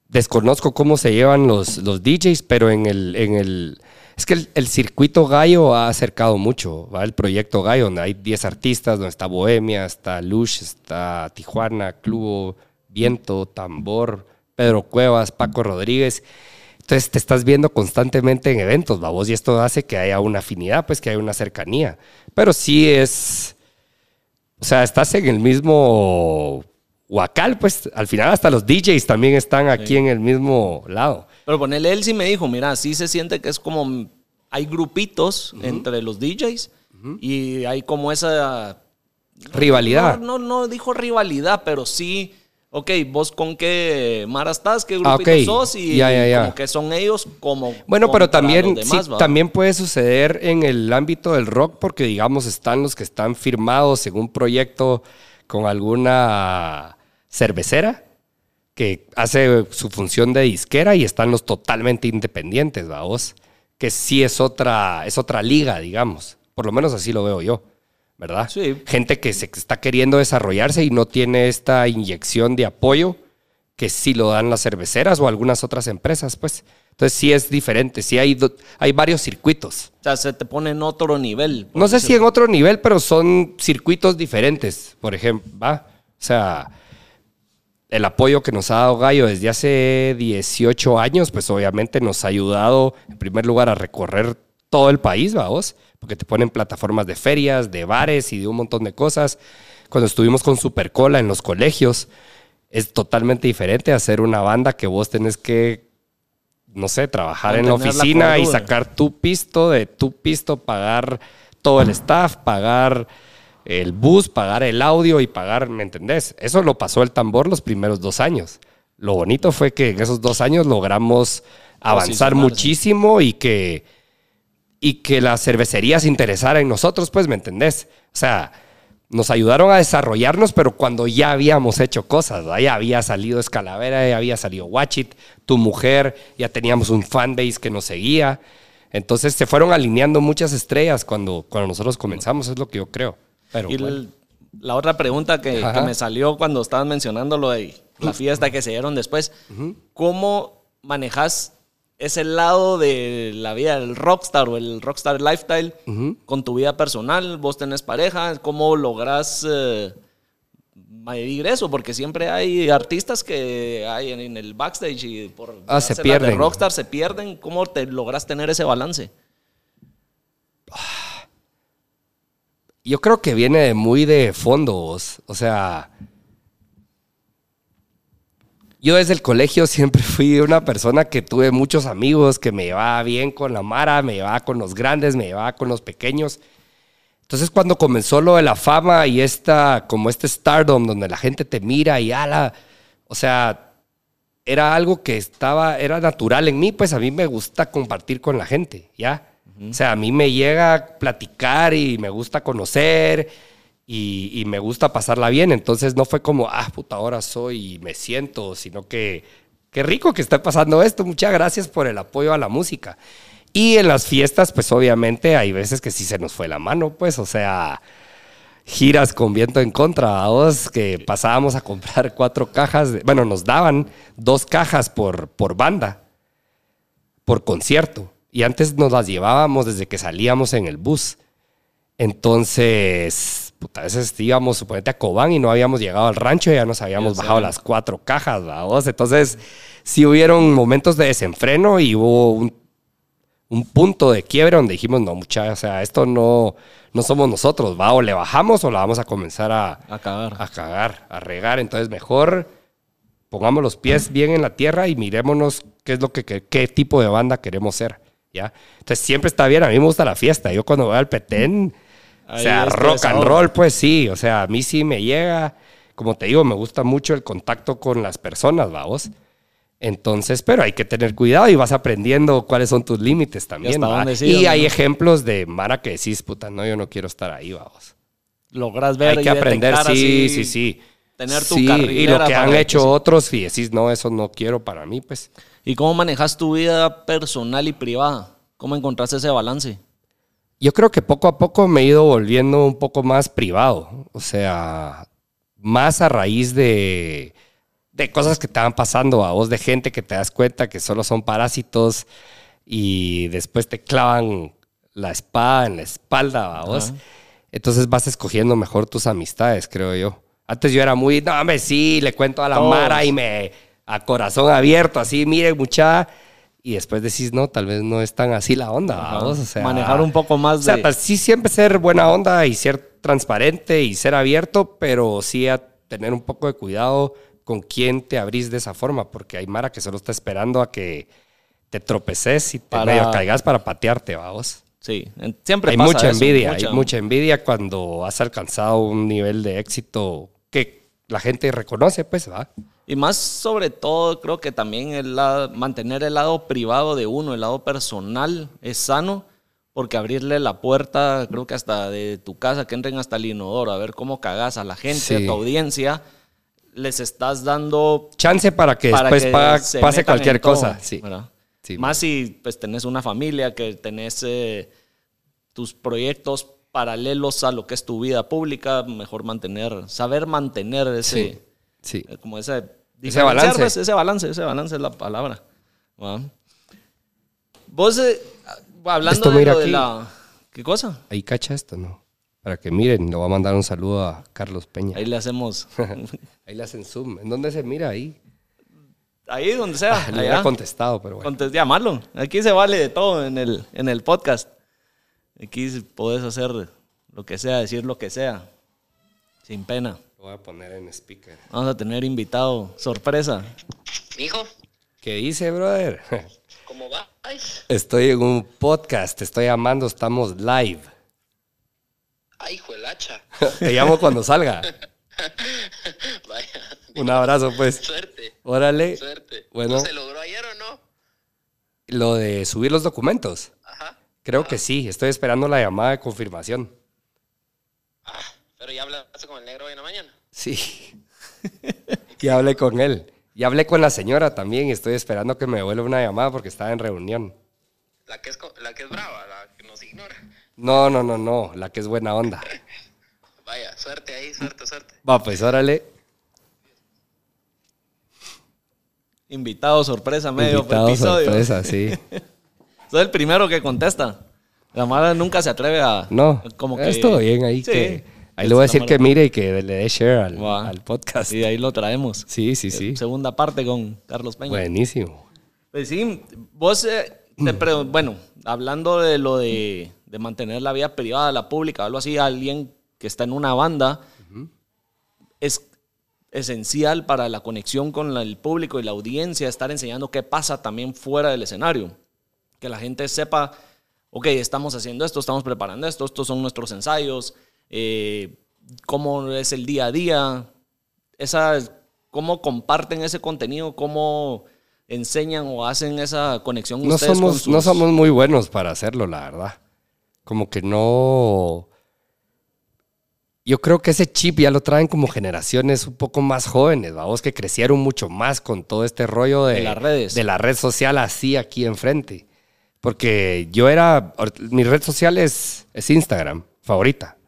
Speaker 2: desconozco cómo se llevan los, los DJs, pero en el, en el... Es que el, el circuito Gallo ha acercado mucho, ¿va? El proyecto Gallo, donde hay 10 artistas, donde está Bohemia, está Lush, está Tijuana, Clubo, Viento, Tambor, Pedro Cuevas, Paco Rodríguez. Entonces te estás viendo constantemente en eventos, vos y esto hace que haya una afinidad, pues que haya una cercanía. Pero sí es... O sea, estás en el mismo Huacal, pues al final hasta los DJs también están aquí en el mismo lado.
Speaker 1: Pero ponele, él sí me dijo, mira, sí se siente que es como, hay grupitos entre los DJs y hay como esa...
Speaker 2: Rivalidad.
Speaker 1: No, no, no dijo rivalidad, pero sí, ok, vos con qué Mara estás, qué
Speaker 2: Ah,
Speaker 1: grupito sos y
Speaker 2: Ya, ya, ya.
Speaker 1: como que son ellos como...
Speaker 2: Bueno, pero también,
Speaker 1: demás,
Speaker 2: sí,
Speaker 1: ¿va?
Speaker 2: también puede suceder en el ámbito del rock porque, digamos, están los que están firmados en un proyecto con alguna cervecera que hace su función de disquera y están los totalmente independientes, vos Que sí es otra, es otra liga, digamos. Por lo menos así lo veo yo, ¿verdad?
Speaker 1: Sí.
Speaker 2: Gente que se está queriendo desarrollarse y no tiene esta inyección de apoyo que sí lo dan las cerveceras o algunas otras empresas, pues. Entonces sí es diferente, sí hay, hay varios circuitos.
Speaker 1: O sea, se te pone en otro nivel.
Speaker 2: No sé si en otro nivel, pero son circuitos diferentes, por ejemplo, ¿va? O sea, el apoyo que nos ha dado Gallo desde hace 18 años, pues obviamente nos ha ayudado, en primer lugar, a recorrer todo el país, vamos, porque te ponen plataformas de ferias, de bares y de un montón de cosas. Cuando estuvimos con Supercola en los colegios, es totalmente diferente hacer una banda que vos tenés que, no sé, trabajar en la oficina y sacar tu pisto, de tu pisto, pagar todo el staff, pagar el bus, pagar el audio y pagar, ¿me entendés? Eso lo pasó el tambor los primeros dos años. Lo bonito fue que en esos dos años logramos avanzar muchísimo y que, y que la cervecería se interesara en nosotros, pues, ¿me entendés? O sea, nos ayudaron a desarrollarnos, pero cuando ya habíamos hecho cosas, ¿verdad? ya había salido Escalavera, ya había salido Watchit, tu mujer, ya teníamos un fanbase que nos seguía. Entonces se fueron alineando muchas estrellas cuando, cuando nosotros comenzamos, es lo que yo creo. Pero
Speaker 1: Y
Speaker 2: bueno.
Speaker 1: la otra pregunta que me salió cuando estabas mencionando lo de la fiesta que se dieron después, ¿cómo manejas ese lado de la vida del rockstar o el rockstar lifestyle con tu vida personal? ¿Vos tenés pareja? ¿Cómo logras eh, medir eso? Porque siempre hay artistas que hay en, en el backstage y por
Speaker 2: Ah, se
Speaker 1: de
Speaker 2: pierden.
Speaker 1: rockstar se pierden. ¿Cómo te logras tener ese balance?
Speaker 2: Yo creo que viene muy de fondo, vos. O sea, yo desde el colegio siempre fui una persona que tuve muchos amigos, que me llevaba bien con la Mara, me llevaba con los grandes, me llevaba con los pequeños. Entonces cuando comenzó lo de la fama y esta, como este stardom donde la gente te mira y ala, o sea, era algo que estaba, era natural en mí, pues a mí me gusta compartir con la gente, ¿ya? O sea, a mí me llega a platicar y me gusta conocer y, me gusta pasarla bien. Entonces no fue como, ah, puta, ahora soy y me siento, sino que qué rico que esté pasando esto. Muchas gracias por el apoyo a la música. Y en las fiestas, pues obviamente hay veces que sí se nos fue la mano, pues, o sea, giras con viento en contra, a vos que pasábamos a comprar cuatro cajas, bueno, nos daban dos cajas por, por banda, por concierto. Y antes nos las llevábamos desde que salíamos en el bus. Entonces, puta, a veces íbamos, suponete, a Cobán y no habíamos llegado al rancho ya nos habíamos bajado
Speaker 1: sé.
Speaker 2: las cuatro cajas, vamos. Entonces, sí hubieron momentos de desenfreno y hubo un, un punto de quiebre donde dijimos, no, mucha, o sea, esto no, no somos nosotros, va, o le bajamos o la vamos a comenzar a,
Speaker 1: A cagar.
Speaker 2: a cagar, a regar. Entonces, mejor pongamos los pies bien en la tierra y mirémonos qué es lo que, que- qué tipo de banda queremos ser, ¿ya? Entonces, siempre está bien, a mí me gusta la fiesta. Yo cuando voy al Petén, o
Speaker 1: Ahí
Speaker 2: sea,
Speaker 1: es
Speaker 2: rock and roll, pues sí, o sea, a mí sí me llega, como te digo, me gusta mucho el contacto con las personas, vamos. Entonces, pero hay que tener cuidado y vas aprendiendo cuáles son tus límites también. y
Speaker 1: dónde
Speaker 2: hay ejemplos de Mara que decís, puta, no, yo no quiero estar ahí, vamos.
Speaker 1: Logras ver
Speaker 2: Hay
Speaker 1: y
Speaker 2: que aprender, sí,
Speaker 1: así
Speaker 2: sí, sí.
Speaker 1: tener tu
Speaker 2: Sí,
Speaker 1: carrera.
Speaker 2: y lo que han hecho otros, y decís, no, eso no quiero para mí, pues.
Speaker 1: ¿Y cómo manejas tu vida personal y privada? ¿Cómo encontraste ese balance?
Speaker 2: Yo creo que poco a poco me he ido volviendo un poco más privado. O sea, más a raíz de, de cosas que te van pasando a vos, de gente que te das cuenta que solo son parásitos y después te clavan la espada en la espalda a vos. Entonces vas escogiendo mejor tus amistades, creo yo. Antes yo era muy, no, hombre, sí, le cuento a la
Speaker 1: Todos.
Speaker 2: Mara y me a corazón abierto, así, mire, mucha. Y después decís, no, tal vez no es tan así la onda. O sea,
Speaker 1: Manejar un poco más
Speaker 2: o sea, pues, sí siempre ser buena onda y ser transparente y ser abierto, pero sí a tener un poco de cuidado con quién te abrís de esa forma, porque hay Mara que solo está esperando a que te tropeces y te
Speaker 1: Para-
Speaker 2: medio caigas para patearte, vamos.
Speaker 1: Sí, siempre
Speaker 2: Hay
Speaker 1: pasa
Speaker 2: mucha
Speaker 1: eso,
Speaker 2: envidia,
Speaker 1: mucha-
Speaker 2: hay mucha envidia cuando has alcanzado un nivel de éxito que la gente reconoce, pues, va.
Speaker 1: Y más sobre todo, creo que también el lado- mantener el lado privado de uno, el lado personal, es sano, porque abrirle la puerta, creo que hasta de tu casa, que entren hasta el inodoro, a ver cómo cagas a la gente,
Speaker 2: Sí.
Speaker 1: a tu audiencia, les estás dando
Speaker 2: Chance para que
Speaker 1: para
Speaker 2: después
Speaker 1: que
Speaker 2: pa-
Speaker 1: se
Speaker 2: pase cualquier
Speaker 1: todo,
Speaker 2: cosa. Sí.
Speaker 1: ¿verdad?
Speaker 2: Sí.
Speaker 1: Más si pues tenés una familia, que tenés eh, tus proyectos paralelos a lo que es tu vida pública, mejor mantener, saber mantener ese,
Speaker 2: Sí.
Speaker 1: eh, como ese,
Speaker 2: Ese balance.
Speaker 1: pues, ese balance, ese balance es la palabra. ¿va? Vos, eh, hablando
Speaker 2: Esto
Speaker 1: de lo de la... ¿Qué cosa?
Speaker 2: Ahí cacha esto, ¿no? Para que miren, le voy a mandar un saludo a Carlos Peña.
Speaker 1: Ahí le hacemos...
Speaker 2: Ahí le hacen zoom. ¿En dónde se mira ahí?
Speaker 1: ahí donde sea.
Speaker 2: Ah, le hubiera contestado, pero bueno.
Speaker 1: Contes- llamarlo. Aquí se vale de todo en el, en el podcast. Aquí podés hacer lo que sea, decir lo que sea. Sin pena.
Speaker 2: Lo voy a poner en speaker.
Speaker 1: Vamos a tener invitado sorpresa.
Speaker 3: Mijo,
Speaker 2: ¿Qué dice, brother?
Speaker 3: ¿cómo vais?
Speaker 2: Estoy en un podcast, te estoy llamando, estamos live.
Speaker 3: Ay, hijo el hacha.
Speaker 2: Te llamo cuando salga.
Speaker 3: Vaya.
Speaker 2: Un abrazo, pues.
Speaker 3: Suerte,
Speaker 2: Órale.
Speaker 3: suerte.
Speaker 2: Bueno.
Speaker 3: ¿No se logró ayer o no?
Speaker 2: Lo de subir los documentos. Creo que sí, estoy esperando la llamada de confirmación.
Speaker 3: Ah, pero ya hablaste con el negro hoy en la mañana.
Speaker 2: Sí. y hablé con él. Y hablé con la señora también y estoy esperando que me devuelva una llamada porque estaba en reunión.
Speaker 3: La que es, la que es brava, la que nos ignora.
Speaker 2: No, no, no, no, la que es buena onda.
Speaker 3: Vaya, suerte ahí, suerte, suerte.
Speaker 2: Va, pues órale.
Speaker 1: Invitado sorpresa medio
Speaker 2: Invitado
Speaker 1: episodio.
Speaker 2: sorpresa, sí.
Speaker 1: Soy el primero que contesta. La Mara nunca se atreve a.
Speaker 2: No,
Speaker 1: como que.
Speaker 2: es todo bien ahí.
Speaker 1: Sí.
Speaker 2: que- ahí le voy a decir que mire y que le dé share al, podcast.
Speaker 1: Y ahí lo traemos.
Speaker 2: Sí, sí, sí.
Speaker 1: Segunda parte con Carlos Peña.
Speaker 2: Buenísimo.
Speaker 1: Pues sí, vos, eh, te bueno, hablando de lo de, de mantener la vida privada, la pública, algo así, alguien que está en una banda, es esencial para la conexión con el público y la audiencia estar enseñando qué pasa también fuera del escenario. Que la gente sepa, ok, estamos haciendo esto, estamos preparando esto, estos son nuestros ensayos, eh, cómo es el día a día, esa, cómo comparten ese contenido, cómo enseñan o hacen esa conexión
Speaker 2: No
Speaker 1: ustedes con
Speaker 2: somos,
Speaker 1: sus-
Speaker 2: no somos muy buenos para hacerlo, la verdad. Como que no. Yo creo que ese chip ya lo traen como generaciones un poco más jóvenes, vamos, que crecieron mucho más con todo este rollo de,
Speaker 1: De las redes.
Speaker 2: de la red social así aquí enfrente. Porque yo era. Mi red social es, es Instagram, favorita.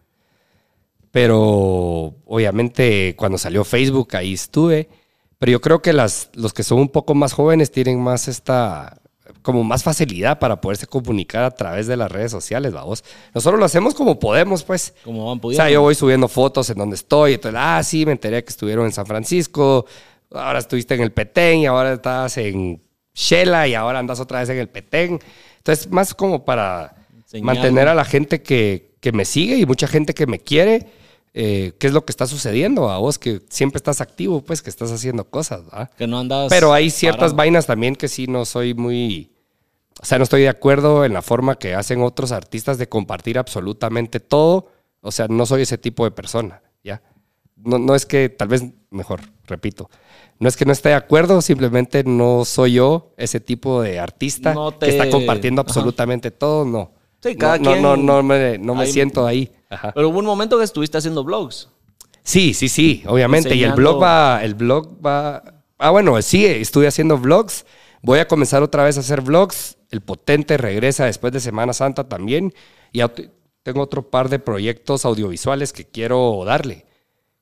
Speaker 2: Pero obviamente cuando salió Facebook ahí estuve. Pero yo creo que las, los que son un poco más jóvenes tienen más esta, como más facilidad para poderse comunicar a través de las redes sociales, vamos. Nosotros lo hacemos como podemos, pues.
Speaker 1: como van
Speaker 2: O
Speaker 1: pudiendo.
Speaker 2: sea, yo voy subiendo fotos en donde estoy. Entonces, ah, sí, me enteré que estuvieron en San Francisco. Ahora estuviste en el Petén y ahora estás en Shela y ahora andas otra vez en el Petén. Entonces, más como para
Speaker 1: Señal.
Speaker 2: mantener a la gente que, que me sigue y mucha gente que me quiere. eh, ¿Qué es lo que está sucediendo a vos? Que siempre estás activo, pues, que estás haciendo cosas, ¿va?
Speaker 1: que no andas.
Speaker 2: Pero hay ciertas
Speaker 1: parado.
Speaker 2: vainas también que sí no soy muy... O sea, no estoy de acuerdo en la forma que hacen otros artistas de compartir absolutamente todo. O sea, no soy ese tipo de persona, ¿ya? No, no es que, tal vez, mejor, repito, no es que no esté de acuerdo, simplemente no soy yo ese tipo de artista
Speaker 1: No te-
Speaker 2: que está compartiendo
Speaker 1: Ajá.
Speaker 2: absolutamente todo, no.
Speaker 1: Sí,
Speaker 2: No,
Speaker 1: cada
Speaker 2: no,
Speaker 1: quien-
Speaker 2: no, no me, no me siento ahí. Ajá.
Speaker 1: Pero hubo un momento que estuviste haciendo vlogs.
Speaker 2: Sí, sí, sí, obviamente. Y el blog va, el blog va. Ah, bueno, sí, estuve haciendo vlogs. Voy a comenzar otra vez a hacer vlogs. El potente regresa después de Semana Santa también. Y tengo otro par de proyectos audiovisuales que quiero darle.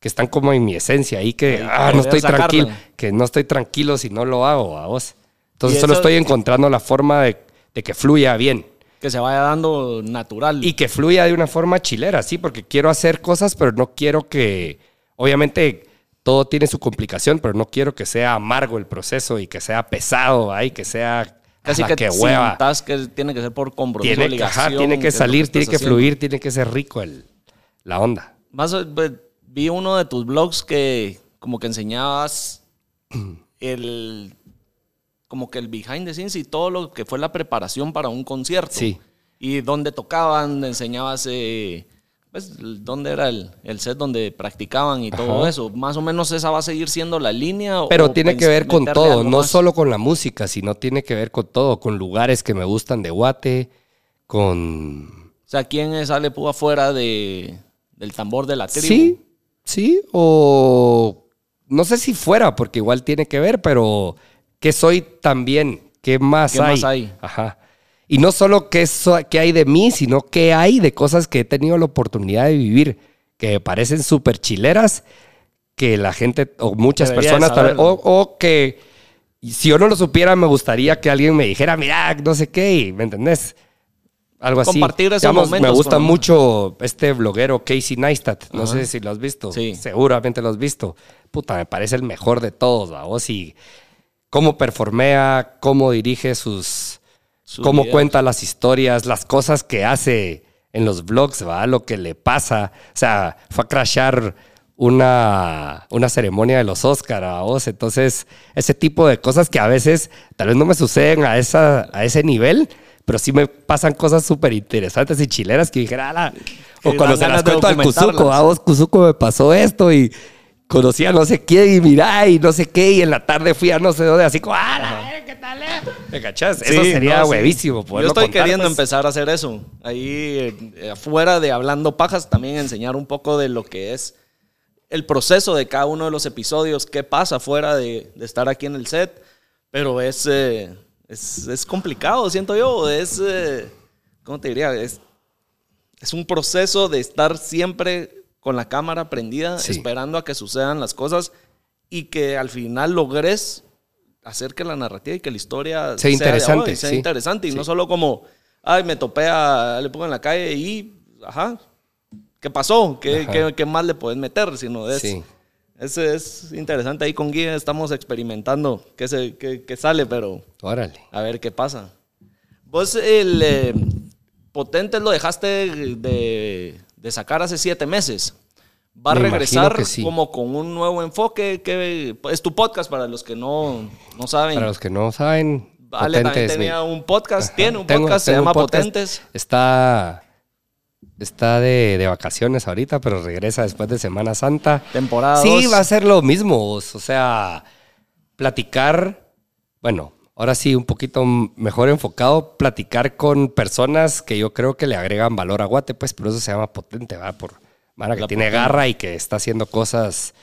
Speaker 2: Que están como en mi esencia ahí que
Speaker 1: Ahí,
Speaker 2: ah,
Speaker 1: que
Speaker 2: no estoy
Speaker 1: sacarlo.
Speaker 2: tranquilo. Que no estoy tranquilo si no lo hago a vos. Entonces solo estoy encontrando la forma de, de que fluya bien.
Speaker 1: Que se vaya dando natural.
Speaker 2: Y que fluya de una forma chilera, sí, porque quiero hacer cosas, pero no quiero que, obviamente, todo tiene su complicación, pero no quiero que sea amargo el proceso y que sea pesado, ay, que sea
Speaker 1: Casi que
Speaker 2: qué hueva.
Speaker 1: que tiene que ser por compromiso,
Speaker 2: Tiene que, ajá, tiene que salir, tiene que fluir, tiene que ser rico el, la onda.
Speaker 1: Más, pues, vi uno de tus blogs que como que enseñabas el como que el behind the scenes y todo lo que fue la preparación para un concierto.
Speaker 2: Sí.
Speaker 1: Y dónde tocaban, enseñabas eh, pues, dónde era el, el set donde practicaban y todo eso. Más o menos esa va a seguir siendo la línea.
Speaker 2: Pero
Speaker 1: o
Speaker 2: tiene que ver con todo, no
Speaker 1: más?
Speaker 2: solo con la música, sino tiene que ver con todo, con lugares que me gustan de Guate, con...
Speaker 1: O sea, ¿quién sale afuera de, del tambor de la tribu?
Speaker 2: Sí, sí, o no sé si fuera, porque igual tiene que ver, pero que soy también, ¿qué más
Speaker 1: ¿Qué
Speaker 2: hay?
Speaker 1: más hay?
Speaker 2: Ajá. Y no solo qué, so- qué hay de mí, sino qué hay de cosas que he tenido la oportunidad de vivir, que me parecen súper chileras, que la gente, o muchas
Speaker 1: Debería
Speaker 2: personas, tal vez- o, o que si yo no lo supiera, me gustaría que alguien me dijera, mira, no sé qué, y, ¿me entendés? Algo así.
Speaker 1: Compartir esos
Speaker 2: Digamos,
Speaker 1: momentos
Speaker 2: Me gusta mucho este bloguero Casey Neistat. No
Speaker 1: Ajá.
Speaker 2: sé si lo has visto.
Speaker 1: Sí.
Speaker 2: Seguramente lo has visto. Puta, me parece el mejor de todos, vos Y cómo performea, cómo dirige sus...
Speaker 1: Sus
Speaker 2: cómo
Speaker 1: videos.
Speaker 2: cuenta las historias, las cosas que hace en los vlogs, ¿va? Lo que le pasa. O sea, fue a crashar una, una ceremonia de los Oscar a vos. Entonces, ese tipo de cosas que a veces tal vez no me suceden a, esa, a ese nivel, pero sí me pasan cosas súper interesantes y chileras que dijera, "Ala". o cuando se las cuento al Cuzuco, a vos Cuzuco me pasó esto y conocí a no sé quién y mirá y no sé qué y en la tarde fui a no sé dónde así como, ¡ah, ¿qué tal? eh?" ¿Me cachás? Eso
Speaker 1: Sí,
Speaker 2: sería
Speaker 1: no, sí.
Speaker 2: huevísimo.
Speaker 1: Yo
Speaker 2: poderlo
Speaker 1: estoy
Speaker 2: contar,
Speaker 1: queriendo
Speaker 2: pues.
Speaker 1: empezar a hacer eso. Ahí eh, afuera de Hablando Pajas, también enseñar un poco de lo que es el proceso de cada uno de los episodios, qué pasa fuera de, de estar aquí en el set. Pero es, eh, es, es complicado, siento yo. Es, eh, ¿cómo te diría? Es, es un proceso de estar siempre con la cámara prendida,
Speaker 2: Sí.
Speaker 1: esperando a que sucedan las cosas y que al final logres hacer que la narrativa y que la historia
Speaker 2: Sea
Speaker 1: de
Speaker 2: interesante,
Speaker 1: sea
Speaker 2: sí.
Speaker 1: interesante y
Speaker 2: Sí.
Speaker 1: no solo como, ay, me topé a le pongo en la calle y, ajá, ¿qué pasó? ¿Qué,
Speaker 2: Ajá.
Speaker 1: qué- qué más le puedes meter? Sino es,
Speaker 2: Sí.
Speaker 1: Es, es interesante. Ahí con Guía estamos experimentando qué, se, qué- qué sale, pero
Speaker 2: Órale.
Speaker 1: a ver qué pasa. Vos el eh, Potentes lo dejaste de, de sacar hace siete meses. Va a
Speaker 2: Me
Speaker 1: regresar
Speaker 2: sí.
Speaker 1: como con un nuevo enfoque. que Es tu podcast para los que no, no saben.
Speaker 2: Para los que no saben,
Speaker 1: Vale, también
Speaker 2: Potentes,
Speaker 1: tenía
Speaker 2: mi-
Speaker 1: un podcast,
Speaker 2: Ajá.
Speaker 1: tiene un
Speaker 2: Tengo-
Speaker 1: podcast, se llama
Speaker 2: podcast.
Speaker 1: Potentes.
Speaker 2: Está, está de, de vacaciones ahorita, pero regresa después de Semana Santa.
Speaker 1: Temporada
Speaker 2: Sí,
Speaker 1: dos.
Speaker 2: va a ser lo mismo. O sea, platicar, bueno, ahora sí, un poquito mejor enfocado, platicar con personas que yo creo que le agregan valor a Guate, pues por eso se llama potente, va, por Mara que
Speaker 1: La
Speaker 2: tiene
Speaker 1: potente.
Speaker 2: garra y que está haciendo cosas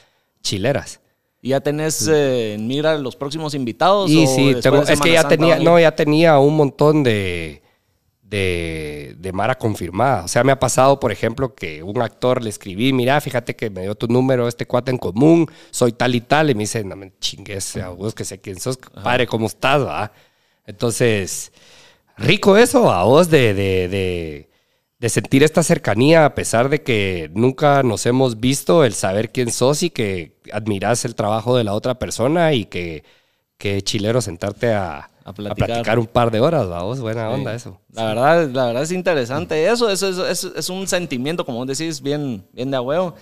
Speaker 2: chileras.
Speaker 1: ¿Y ya tenés eh, en mira los próximos invitados?
Speaker 2: Y
Speaker 1: o
Speaker 2: sí,
Speaker 1: después
Speaker 2: tengo-
Speaker 1: de
Speaker 2: es que ya
Speaker 1: Santa
Speaker 2: tenía, no, ya tenía un montón de, de, de Mara confirmada. O sea, me ha pasado, por ejemplo, que un actor le escribí, mira, fíjate que me dio tu número, este cuate en común, soy tal y tal, y me dice, no me chingues, a vos que sé quién sos, padre, ¿cómo estás? va?". Entonces, rico eso, a vos de, de, de, de sentir esta cercanía, a pesar de que nunca nos hemos visto, el saber quién sos y que admiras el trabajo de la otra persona y que, que chilero sentarte a,
Speaker 1: A
Speaker 2: a
Speaker 1: platicar.
Speaker 2: platicar. un par de horas, vamos, buena onda
Speaker 1: Sí.
Speaker 2: eso.
Speaker 1: La verdad, la verdad es interesante. Eso, eso, es- es, es un sentimiento, como decís, bien, bien de huevo.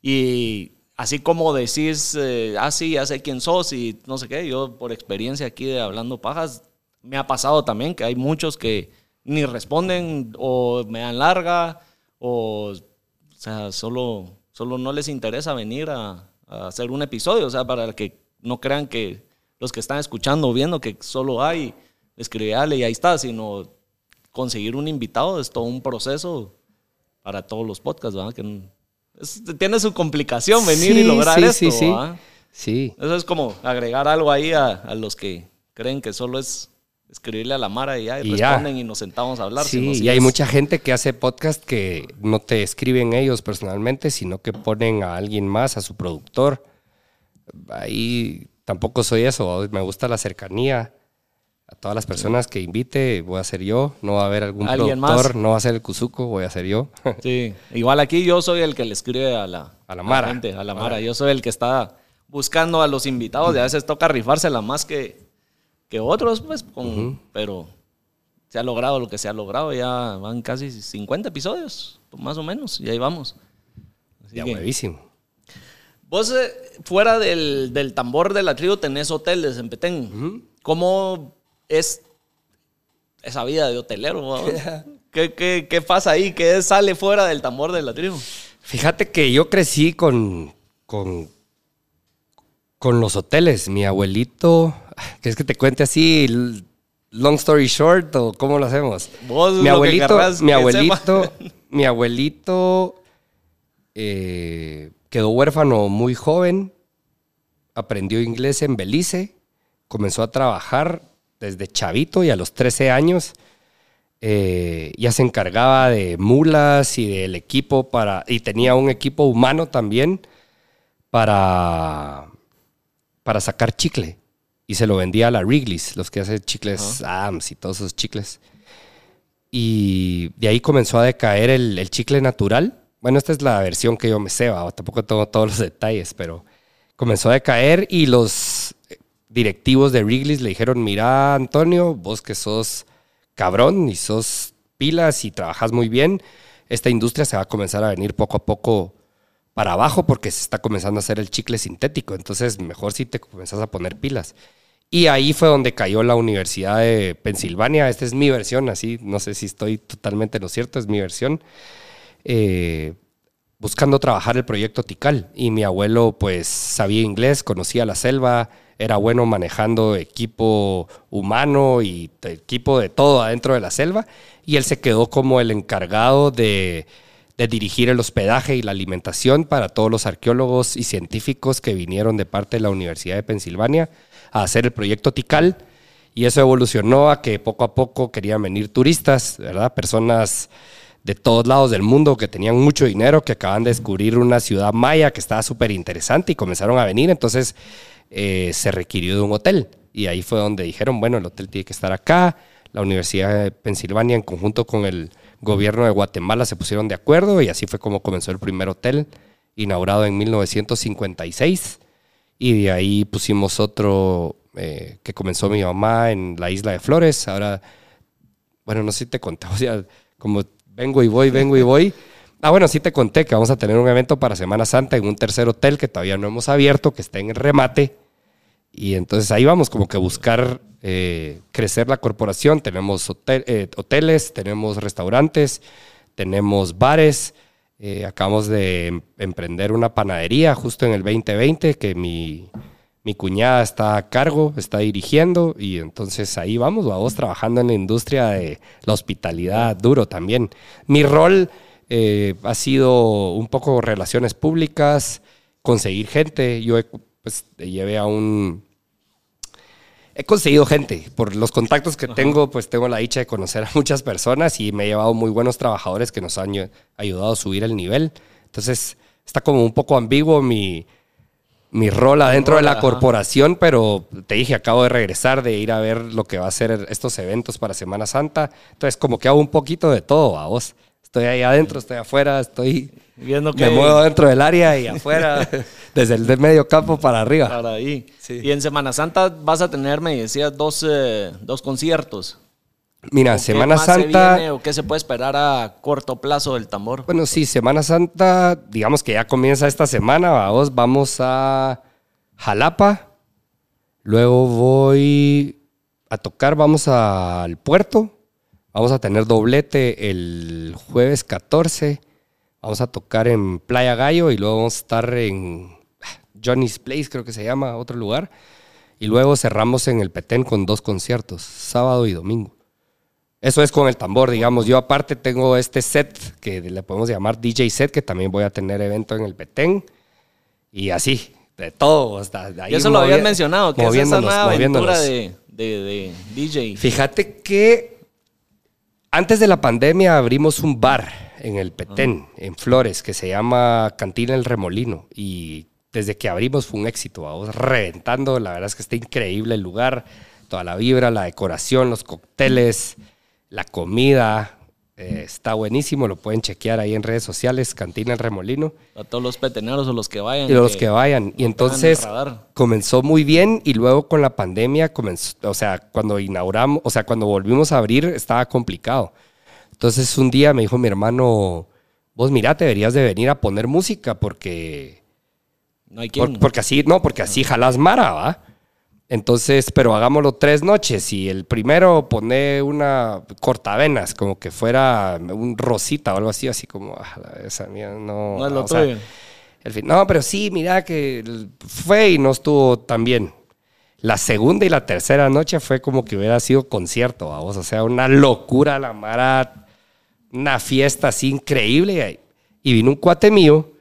Speaker 1: Y así como decís, eh, ah, sí, ya sé quién sos y no sé qué, yo por experiencia aquí de Hablando Pajas, me ha pasado también que hay muchos que ni responden o me dan larga o, o sea, solo, solo no les interesa venir a, a hacer un episodio. O sea, para que no crean que los que están escuchando viendo que solo hay escribirle y ahí está, sino conseguir un invitado es todo un proceso para todos los podcasts, ¿verdad? Que es- tiene su complicación venir
Speaker 2: Sí,
Speaker 1: y lograr
Speaker 2: sí,
Speaker 1: esto.
Speaker 2: sí, sí.
Speaker 1: ¿va?
Speaker 2: Sí.
Speaker 1: Eso es como agregar algo ahí a, a los que creen que solo es escribirle a la Mara y ya, y
Speaker 2: Y ya.
Speaker 1: responden y nos sentamos a hablar. sino
Speaker 2: Sí,
Speaker 1: si
Speaker 2: y hay
Speaker 1: es-
Speaker 2: mucha gente que hace podcast que no te escriben ellos personalmente, sino que ponen a alguien más, a su productor. Ahí tampoco soy eso, me gusta la cercanía. A todas las personas que invite, voy a ser yo, no va a haber algún
Speaker 1: ¿Alguien
Speaker 2: productor,
Speaker 1: más?
Speaker 2: no va a ser el Cuzuco, voy a ser yo.
Speaker 1: Sí, igual aquí yo soy el que le escribe a la,
Speaker 2: A la Mara.
Speaker 1: gente, a la Mara. Yo soy el que está buscando a los invitados y a veces toca rifársela más que, que otros, pues, con- pero se ha logrado lo que se ha logrado. Ya van casi 50 episodios, más o menos, y ahí vamos. Así
Speaker 2: Ya
Speaker 1: que-
Speaker 2: huevísimo.
Speaker 1: Vos, eh, fuera del, del tambor de la tribu, tenés hoteles en Petén. ¿Cómo es esa vida de hotelero? ¿Qué, qué, qué pasa ahí? ¿Qué sale fuera del tambor de la tribu?
Speaker 2: Fíjate que yo crecí con, con, con los hoteles. Mi abuelito, ¿quieres que te cuente así, long story short, o cómo lo hacemos?
Speaker 1: Vos
Speaker 2: mi
Speaker 1: lo que
Speaker 2: abuelito, mi
Speaker 1: que
Speaker 2: abuelito, mi abuelito eh, quedó huérfano muy joven, aprendió inglés en Belice, comenzó a trabajar desde chavito y a los 13 años eh, ya se encargaba de mulas y del equipo para y tenía un equipo humano también para para sacar chicle y se lo vendía a la Wrigley's, los que hacen chicles Adams y todos esos chicles. Y de ahí comenzó a decaer el, el chicle natural. Bueno, esta es la versión que yo me sé, tampoco tengo todos los detalles, pero comenzó a decaer y los directivos de Wrigley's le dijeron, mira Antonio, vos que sos cabrón y sos pilas y trabajas muy bien, esta industria se va a comenzar a venir poco a poco para abajo porque se está comenzando a hacer el chicle sintético, entonces mejor si te comenzás a poner pilas. Y ahí fue donde cayó la Universidad de Pensilvania, esta es mi versión, así, no sé si estoy totalmente en lo cierto, es mi versión. Eh, buscando trabajar el proyecto Tikal. Y mi abuelo, pues, sabía inglés, conocía la selva, era bueno manejando equipo humano y equipo de todo adentro de la selva. Y él se quedó como el encargado de, de dirigir el hospedaje y la alimentación para todos los arqueólogos y científicos que vinieron de parte de la Universidad de Pensilvania a hacer el proyecto Tikal. Y eso evolucionó a que poco a poco querían venir turistas, ¿verdad? Personas de todos lados del mundo que tenían mucho dinero, que acaban de descubrir una ciudad maya que estaba súper interesante y comenzaron a venir. Entonces eh, se requirió de un hotel. Y ahí fue donde dijeron, bueno, el hotel tiene que estar acá. La Universidad de Pensilvania en conjunto con el gobierno de Guatemala se pusieron de acuerdo y así fue como comenzó el primer hotel, inaugurado en 1956. Y de ahí pusimos otro eh, que comenzó mi mamá en la isla de Flores. Ahora, bueno, no sé si te conté, o sea, como vengo y voy, vengo y voy. Ah, bueno, sí te conté que vamos a tener un evento para Semana Santa en un tercer hotel que todavía no hemos abierto, que está en el remate. Y entonces ahí vamos como que buscar eh, crecer la corporación. Tenemos eh, hoteles, tenemos restaurantes, tenemos bares. Eh, acabamos de em- emprender una panadería justo en el 2020 que mi, mi cuñada está a cargo, está dirigiendo y entonces ahí vamos, vamos trabajando en la industria de la hospitalidad duro también. Mi rol eh, ha sido un poco relaciones públicas, conseguir gente. Yo he, pues, llevé a un... He conseguido gente. Por los contactos que tengo, pues tengo la dicha de conocer a muchas personas y me he llevado muy buenos trabajadores que nos han ayu- ayudado a subir el nivel. Entonces, está como un poco ambiguo mi, mi rol adentro de la
Speaker 1: ajá.
Speaker 2: corporación, pero te dije, acabo de regresar de ir a ver lo que va a ser estos eventos para Semana Santa. Entonces, como que hago un poquito de todo a vos. Estoy ahí adentro, estoy afuera, estoy...
Speaker 1: Viendo que
Speaker 2: Me muevo dentro del área y afuera, desde el medio campo para arriba.
Speaker 1: para ahí.
Speaker 2: Sí.
Speaker 1: Y en Semana Santa vas a tener, me decías, dos, eh, dos conciertos.
Speaker 2: Mira,
Speaker 1: ¿O qué
Speaker 2: Semana
Speaker 1: más se
Speaker 2: Santa...
Speaker 1: viene ¿O qué se puede esperar a corto plazo del tambor?
Speaker 2: Bueno, sí, Semana Santa, digamos que ya comienza esta semana, vamos, vamos a Jalapa, luego voy a tocar, vamos al puerto, vamos a tener doblete el jueves 14, vamos a tocar en Playa Gallo y luego vamos a estar en ah, Johnny's Place, creo que se llama, otro lugar, y luego cerramos en el Petén con dos conciertos, sábado y domingo. Eso es con el tambor, digamos. Yo aparte tengo este set que le podemos llamar DJ set, que también voy a tener evento en el Petén. Y así, de todo. Hasta de ahí
Speaker 1: Y eso lo habías mencionado, que es esa nueva aventura
Speaker 2: moviéndonos.
Speaker 1: de, de, de DJ.
Speaker 2: Fíjate que antes de la pandemia abrimos un bar en el Petén, en Flores, que se llama Cantina El Remolino. Y desde que abrimos fue un éxito, vamos reventando. La verdad es que está increíble el lugar, toda la vibra, la decoración, los cócteles, la comida. eh, está buenísimo, lo pueden chequear ahí en redes sociales, Cantina El Remolino.
Speaker 1: A todos los peteneros o los que vayan.
Speaker 2: Y los que vayan. Y entonces comenzó muy bien y luego con la pandemia comenzó, o sea, cuando inauguramos, o sea, cuando volvimos a abrir estaba complicado. Entonces un día me dijo mi hermano, vos mira, te deberías de venir a poner música porque,
Speaker 1: No hay
Speaker 2: por-
Speaker 1: quien.
Speaker 2: porque así, no, porque así jalás mara, ¿va? Entonces, pero hagámoslo tres noches y el primero pone una cortavenas, como que fuera un rosita o algo así, así como, ah, la- esa mía no.
Speaker 1: no es lo
Speaker 2: o sea, el fin- no, pero sí, mira que fue y no estuvo tan bien. La segunda y la tercera noche fue como que hubiera sido concierto, vamos. O sea, una locura, la mara, una fiesta así increíble. Y vino un cuate mío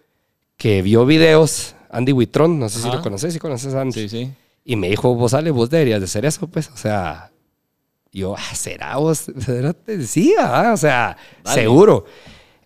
Speaker 2: que vio videos, Andy Huitrón, no sé si lo conoces, si conoces a Andy.
Speaker 1: Sí, sí.
Speaker 2: Y me dijo, vos Ale, vos deberías de hacer eso, pues. O sea, yo, ah, ¿será vos? ¿Será? Sí, ah, o sea,
Speaker 1: Dale.
Speaker 2: seguro.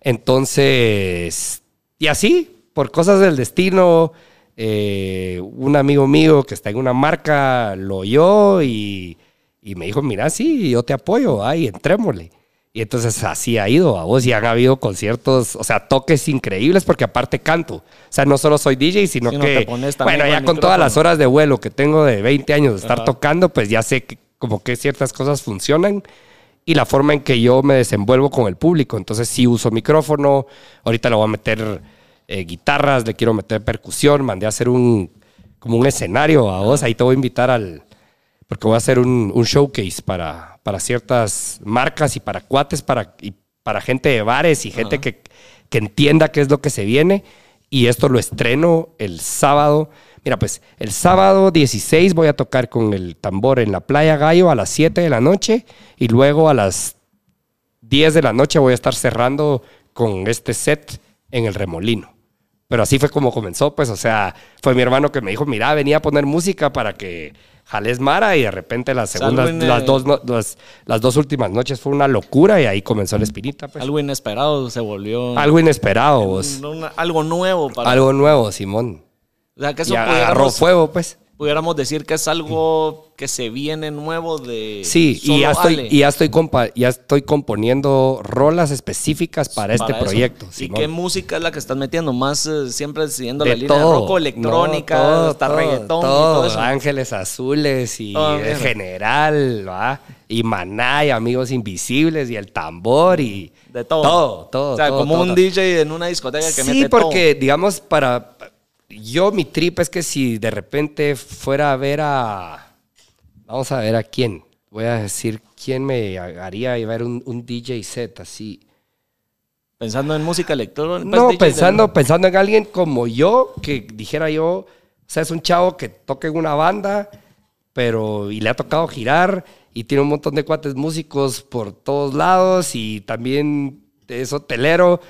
Speaker 2: Entonces, y así, por cosas del destino, eh, un amigo mío que está en una marca lo oyó y, y me dijo, mira, sí, yo te apoyo, ay, entrémosle. Y entonces así ha ido a vos y han habido conciertos, o sea, toques increíbles porque aparte canto. O sea, no solo soy DJ, sino
Speaker 1: no,
Speaker 2: que, bueno, ya con todas las horas de vuelo que tengo de 20 años de estar
Speaker 1: Ajá.
Speaker 2: tocando, pues ya sé que, como que ciertas cosas funcionan y la forma en que yo me desenvuelvo con el público. Entonces sí uso micrófono, ahorita le voy a meter eh, guitarras, le quiero meter percusión, mandé a hacer un, como un escenario a vos, ahí te voy a invitar al, porque voy a hacer un, un showcase para, para ciertas marcas y para cuates, para, y para gente de bares y gente que, que entienda qué es lo que se viene. Y esto lo estreno el sábado. Mira, pues el sábado 16 voy a tocar con el tambor en la Playa Gallo a las 7 de la noche y luego a las 10 de la noche voy a estar cerrando con este set en el remolino. Pero así fue como comenzó, pues, o sea, fue mi hermano que me dijo, mira, venía a poner música para que jales Mara y de repente las segundas,
Speaker 1: algo
Speaker 2: las, dos, no- las, las dos últimas noches fue una locura y ahí comenzó la espinita, pues. Algo,
Speaker 1: Algo inesperado se volvió.
Speaker 2: inesperado, vos.
Speaker 1: una- algo nuevo para.
Speaker 2: Algo nuevo, Simón.
Speaker 1: o sea, que eso
Speaker 2: Y agarró fuego, pues.
Speaker 1: Pudiéramos decir que es algo que se viene nuevo de.
Speaker 2: Sí, y ya, estoy,
Speaker 1: Ale.
Speaker 2: y ya, estoy compa- ya estoy componiendo rolas específicas para, este
Speaker 1: eso.
Speaker 2: proyecto.
Speaker 1: ¿Y
Speaker 2: Simón.
Speaker 1: qué música es la que estás metiendo? Más eh, siempre siguiendo la
Speaker 2: de
Speaker 1: línea
Speaker 2: todo.
Speaker 1: rock electrónica,
Speaker 2: No, todo,
Speaker 1: hasta
Speaker 2: todo,
Speaker 1: reggaetón y
Speaker 2: todo.
Speaker 1: eso.
Speaker 2: Ángeles Azules y
Speaker 1: Oh, mierda.
Speaker 2: general, ¿va? Y Maná y Amigos Invisibles y el tambor y...
Speaker 1: De todo.
Speaker 2: Todo, todo,
Speaker 1: O sea, como un. DJ en una discoteca que
Speaker 2: Sí,
Speaker 1: mete
Speaker 2: porque, digamos, para... Yo, mi trip es que si de repente fuera a ver a... Vamos a ver a quién. Voy a decir quién me haría ver un, un DJ set así.
Speaker 1: Pensando en música electrónica.
Speaker 2: No,
Speaker 1: DJ
Speaker 2: pensando,
Speaker 1: del-
Speaker 2: pensando en alguien como yo, que dijera yo, o sea, es un chavo que toca en una banda, pero y le ha tocado girar y tiene un montón de cuates músicos por todos lados y también es hotelero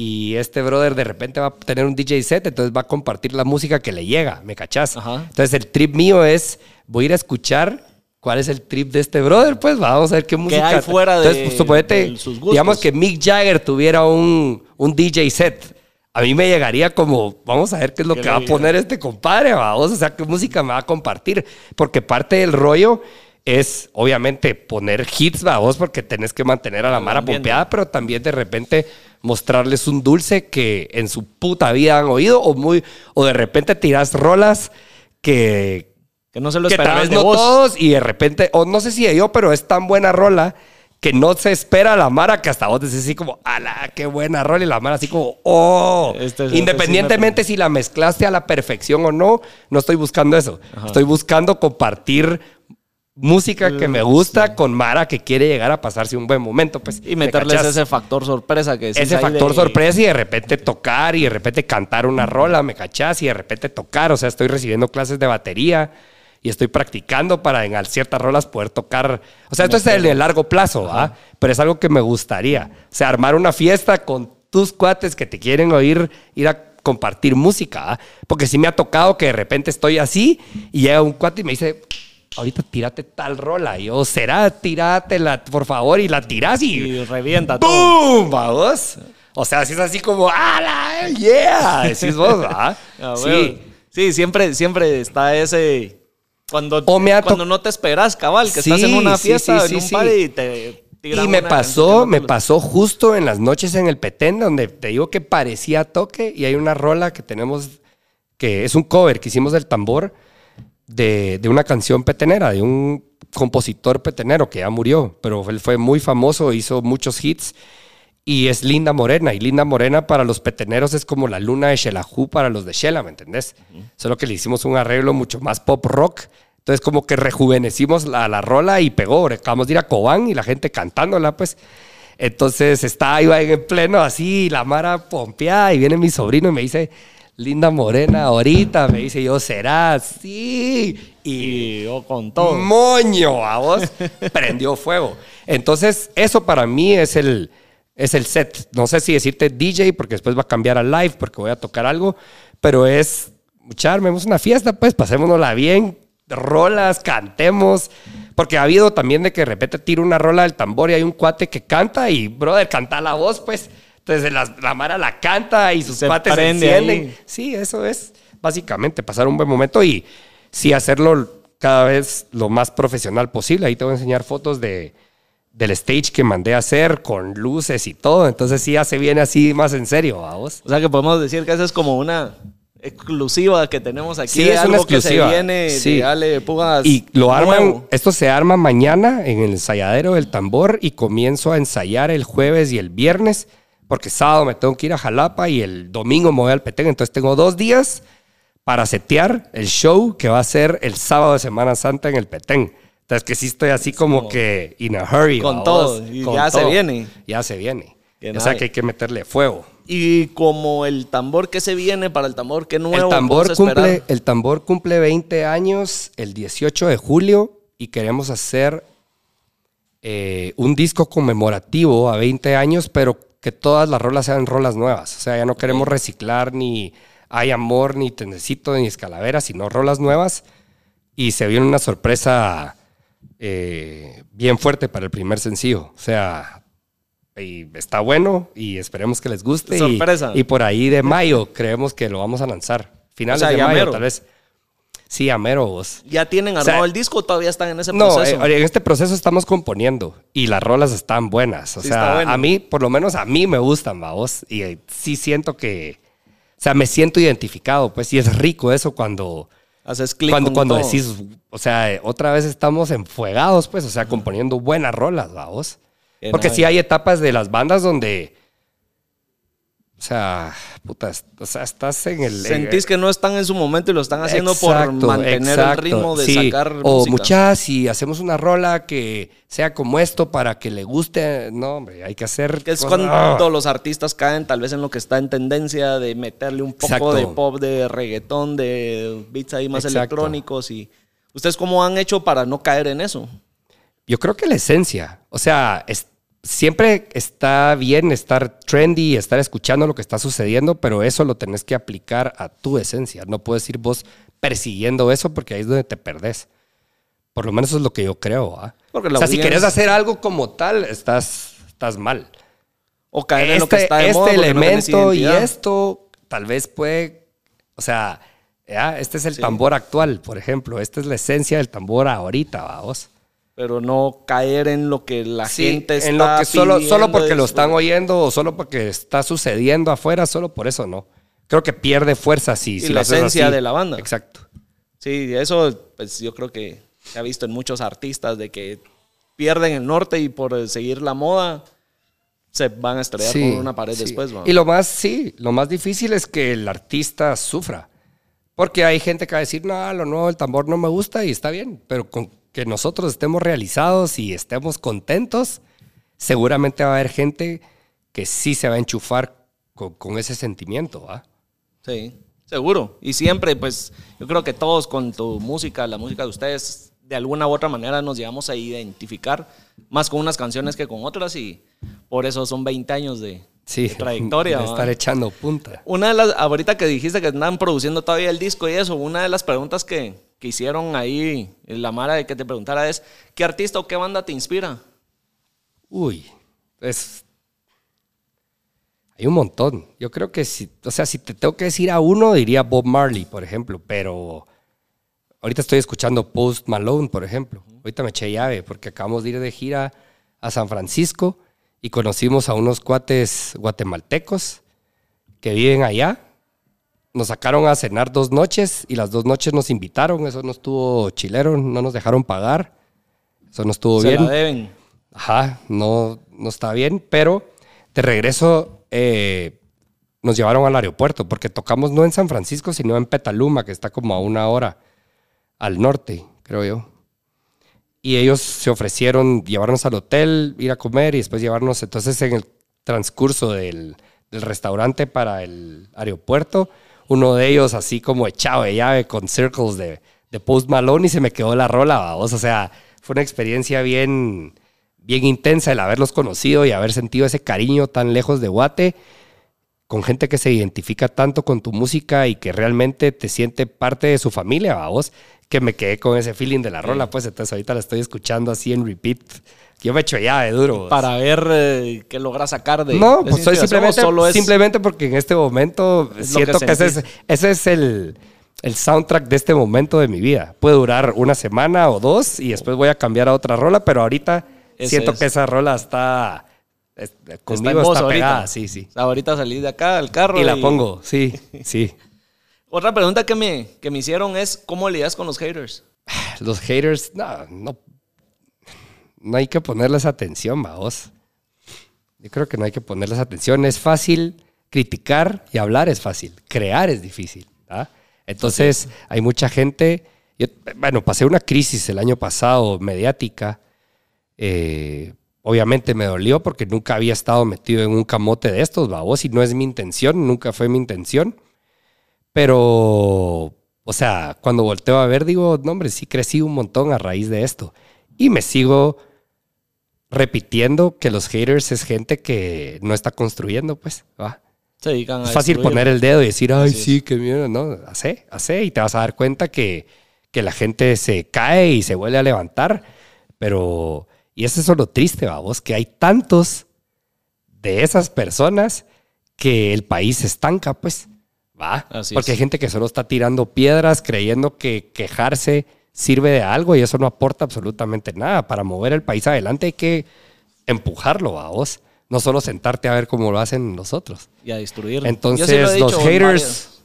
Speaker 2: y este brother de repente va a tener un DJ set, entonces va a compartir la música que le llega, ¿me cachás?
Speaker 1: Ajá.
Speaker 2: Entonces el trip mío es, voy a ir a escuchar cuál es el trip de este brother, pues vamos a ver qué música.
Speaker 1: hay fuera de-
Speaker 2: Entonces, pues, suponete,
Speaker 1: de sus gustos.
Speaker 2: digamos que Mick Jagger tuviera un, un DJ set. A mí me llegaría como, vamos a ver qué es lo
Speaker 1: ¿Qué
Speaker 2: que va a poner este compadre, vamos, o sea, qué música me va a compartir. Porque parte del rollo es, obviamente, poner hits, vos, porque tenés que mantener a la mara pompeada, pero también de repente mostrarles un dulce que en su puta vida han oído, o muy, o de repente tiras rolas que,
Speaker 1: Que no se lo
Speaker 2: que tal
Speaker 1: esperaban
Speaker 2: vez
Speaker 1: de
Speaker 2: no
Speaker 1: vos.
Speaker 2: todos y de repente, o no sé si de yo, pero es tan buena rola que no se espera la Mara que hasta vos decís así como, ala, qué buena rola y la Mara así como, oh,
Speaker 1: Este es-
Speaker 2: independientemente si la mezclaste a la perfección o no, no estoy buscando eso, estoy buscando compartir música que me gusta con Mara que quiere llegar a pasarse un buen momento, pues.
Speaker 1: Y
Speaker 2: ¿me
Speaker 1: meterles ese factor sorpresa que
Speaker 2: ese factor
Speaker 1: de-
Speaker 2: sorpresa y de repente tocar y de repente cantar una rola, me cachás, y de repente tocar, o sea, estoy recibiendo clases de batería y estoy practicando para en ciertas rolas poder tocar. O sea, esto es en el largo plazo, ¿va? Pero es algo que me gustaría. O sea, armar una fiesta con tus cuates que te quieren oír, ir a compartir música, ¿ah? porque sí me ha tocado que de repente estoy así y llega un cuate y me dice, ahorita tírate tal rola. Y yo, será, tírate por favor, y la tiras y,
Speaker 1: y revienta todo.
Speaker 2: ¡Pum! Vamos. O sea, si es así como, ¡ala! ¡Yeah! Decís vos, ¿ah?
Speaker 1: sí. Sí, siempre, siempre está ese. Cuando, cuando no te esperas, cabal, que estás en una fiesta, en un party y te.
Speaker 2: Y me pasó, me pasó justo en las noches en el Petén, donde te digo que parecía toque y hay una rola que tenemos, que es un cover que hicimos del tambor de, de una canción petenera, de un compositor petenero que ya murió, pero él fue muy famoso, hizo muchos hits y es Linda Morena. Y Linda Morena para los peteneros es como la luna de Shelahu para los de Shela, ¿me entendés? Solo que le hicimos un arreglo mucho más pop rock. Entonces como que rejuvenecimos la, la rola y pegó. Acabamos de ir a Cobán y la gente cantándola, pues. Entonces está ahí en pleno así, la mara pompeada y viene mi sobrino y me dice, Linda Morena, ahorita me dice yo, será, sí.
Speaker 1: Y yo con todo.
Speaker 2: Moño, a vos, prendió fuego. Entonces, eso para mí es el, es el set. No sé si decirte DJ, porque después va a cambiar a live, porque voy a tocar algo, pero es, muchachos, una fiesta, pues, pasémonosla bien, rolas, cantemos. Porque ha habido también de que de repente tiro una rola del tambor y hay un cuate que canta y, brother, canta la voz, pues. Entonces la, la Mara la canta y sus se se encienden. Sí, eso es básicamente pasar un buen momento y sí hacerlo cada vez lo más profesional posible. Ahí te voy a enseñar fotos de, del stage que mandé a hacer con luces y todo. Entonces sí ya se viene así más en serio, vos.
Speaker 1: O sea que podemos decir que esa es como una exclusiva que tenemos aquí.
Speaker 2: Sí, es algo una exclusiva.
Speaker 1: que se viene sí. de Pugas.
Speaker 2: Y lo arman, esto se arma mañana en el ensayadero del tambor y comienzo a ensayar el jueves y el viernes, porque sábado me tengo que ir a Jalapa y el domingo me voy al Petén. Entonces tengo dos días para setear el show que va a ser el sábado de Semana Santa en el Petén. Entonces que sí estoy así como que in a hurry.
Speaker 1: Con todo. Y ya se viene.
Speaker 2: Ya se viene. o sea que hay que meterle fuego.
Speaker 1: Y como el tambor que se viene para el tambor que nuevo.
Speaker 2: El tambor, cumple, el tambor cumple 20 años el 18 de julio y queremos hacer eh, un disco conmemorativo a 20 años, pero que todas las rolas sean rolas nuevas. O sea, ya no queremos reciclar ni Hay Amor, ni Tendecito, ni Escalavera, sino rolas nuevas. Y se viene una sorpresa eh, bien fuerte para el primer sencillo. O sea, y está bueno y esperemos que les guste.
Speaker 1: Sorpresa.
Speaker 2: Y, por ahí de mayo creemos que lo vamos a lanzar. Finales de mayo, tal vez. Sí, a mero vos.
Speaker 1: ¿Ya tienen armado el disco o todavía están en ese proceso?
Speaker 2: No, en este proceso estamos componiendo y las rolas están buenas. O sea, a mí, por lo menos a mí me gustan, vos. Y eh, sí siento que, o sea, me siento identificado, pues, y es rico eso cuando
Speaker 1: Haces clic
Speaker 2: cuando, cuando decís, o sea, otra vez estamos enfuegados, pues, o sea, componiendo buenas rolas, vamos. Porque sí hay etapas de las bandas donde o sea, puta, o sea, estás en el...
Speaker 1: Sentís que no están en su momento y lo están haciendo por mantener el ritmo de sacar
Speaker 2: O muchas, si hacemos una rola que sea como esto para que le guste, no, hombre, hay que hacer...
Speaker 1: Que es cuando los artistas caen tal vez en lo que está en tendencia de meterle un poco de pop, de reggaetón, de beats ahí más electrónicos y... ¿Ustedes cómo han hecho para no caer en eso?
Speaker 2: Yo creo que la esencia, o sea, es, siempre está bien estar trendy, estar escuchando lo que está sucediendo, pero eso lo tenés que aplicar a tu esencia. No puedes ir vos persiguiendo eso porque ahí es donde te perdés. Por lo menos eso es lo que yo creo. ¿ah? o sea, si querés hacer algo como tal, estás, estás mal.
Speaker 1: O caer en lo que este, está de
Speaker 2: Este elemento y esto tal vez puede, o sea, este es el tambor actual, por ejemplo. Esta es la esencia del tambor ahorita, vamos
Speaker 1: pero no caer en lo que la gente está en lo que
Speaker 2: solo, solo porque lo están oyendo o solo porque está sucediendo afuera, solo por eso no. Creo que pierde fuerza si,
Speaker 1: y la esencia de la banda.
Speaker 2: Exacto.
Speaker 1: Sí, eso pues yo creo que se ha visto en muchos artistas de que pierden el norte y por seguir la moda se van a estrellar con una pared después.
Speaker 2: Y lo más, sí, lo más difícil es que el artista sufra. Porque hay gente que va a decir, no, lo nuevo, el tambor no me gusta y está bien, pero con que nosotros estemos realizados y estemos contentos, seguramente va a haber gente que sí se va a enchufar con, ese sentimiento, ¿va?
Speaker 1: Sí. Seguro. Y siempre, pues, yo creo que todos con tu música, la música de ustedes, de alguna u otra manera nos llegamos a identificar más con unas canciones que con otras y por eso son 20 años de,
Speaker 2: Sí,
Speaker 1: trayectoria.
Speaker 2: estar echando punta.
Speaker 1: Una de las, ahorita que dijiste que andaban produciendo todavía el disco y eso, una de las preguntas que, que hicieron ahí en la Mara de que te preguntara es, ¿qué artista o qué banda te inspira?
Speaker 2: Uy, es. Hay un montón. Yo creo que si, o sea, si te tengo que decir a uno, diría Bob Marley, por ejemplo, pero ahorita estoy escuchando Post Malone, por ejemplo. Ahorita me eché llave porque acabamos de ir de gira a San Francisco y conocimos a unos cuates guatemaltecos que viven allá. Nos sacaron a cenar dos noches y las dos noches nos invitaron. Eso no estuvo chilero, no nos dejaron pagar. Eso no estuvo
Speaker 1: Se
Speaker 2: bien.
Speaker 1: la deben.
Speaker 2: Ajá, no, no está bien, pero de regreso eh, nos llevaron al aeropuerto porque tocamos no en San Francisco, sino en Petaluma, que está como a una hora al norte, creo yo. Y ellos se ofrecieron llevarnos al hotel, ir a comer y después llevarnos. Entonces, en el transcurso del, restaurante para el aeropuerto, uno de ellos, así como echado de llave con circles de, de Post Malone, y se me quedó la rola, vamos. O sea, fue una experiencia bien, bien intensa el haberlos conocido y haber sentido ese cariño tan lejos de Guate, con gente que se identifica tanto con tu música y que realmente te siente parte de su familia, vamos, que me quedé con ese feeling de la rola, pues entonces ahorita la estoy escuchando así en repeat. Yo me echo ya de duro. vos.
Speaker 1: Para ver eh, qué logra sacar de
Speaker 2: No,
Speaker 1: de
Speaker 2: pues soy simplemente,
Speaker 1: solo es-
Speaker 2: simplemente porque en este momento
Speaker 1: Es
Speaker 2: siento
Speaker 1: que
Speaker 2: que, ese, es,
Speaker 1: sentís.
Speaker 2: ese es el, el soundtrack de este momento de mi vida. Puede durar una semana o dos y después voy a cambiar a otra rola, pero ahorita
Speaker 1: Ese
Speaker 2: siento que esa rola está, es-
Speaker 1: está
Speaker 2: conmigo está
Speaker 1: ahorita.
Speaker 2: pegada, sí, sí.
Speaker 1: O sea, ahorita salí de acá al carro
Speaker 2: Y la pongo, sí, sí.
Speaker 1: Otra pregunta que me, que me hicieron es, ¿cómo lidias con los haters?
Speaker 2: Los haters, no, no, no hay que ponerles atención, vamos. Yo creo que no hay que ponerles atención. Es fácil criticar y hablar es fácil. Crear es difícil. Entonces, hay mucha gente. bueno, pasé una crisis el año pasado mediática. eh, obviamente me dolió porque nunca había estado metido en un camote de estos, babos, y no es mi intención, nunca fue mi intención. Pero, o sea, cuando volteo a ver, digo, no, hombre, sí crecí un montón a raíz de esto. Y me sigo repitiendo que los haters es gente que no está construyendo, pues, ¿va?
Speaker 1: Se dedican a
Speaker 2: Es fácil
Speaker 1: destruir.
Speaker 2: poner el dedo y decir, ay, sí, qué miedo, no, hace, hace, y te vas a dar cuenta que, que la gente se cae y se vuelve a levantar, pero, y eso es lo triste, vamos, que hay tantos de esas personas que el país se estanca, pues, va,
Speaker 1: Así
Speaker 2: porque
Speaker 1: es.
Speaker 2: hay gente que solo está tirando piedras creyendo que quejarse sirve de algo y eso no aporta absolutamente nada. Para mover el país adelante hay que empujarlo, vamos, no solo sentarte a ver cómo lo hacen los otros.
Speaker 1: Y a destruir.
Speaker 2: Entonces,
Speaker 1: sí lo
Speaker 2: los haters,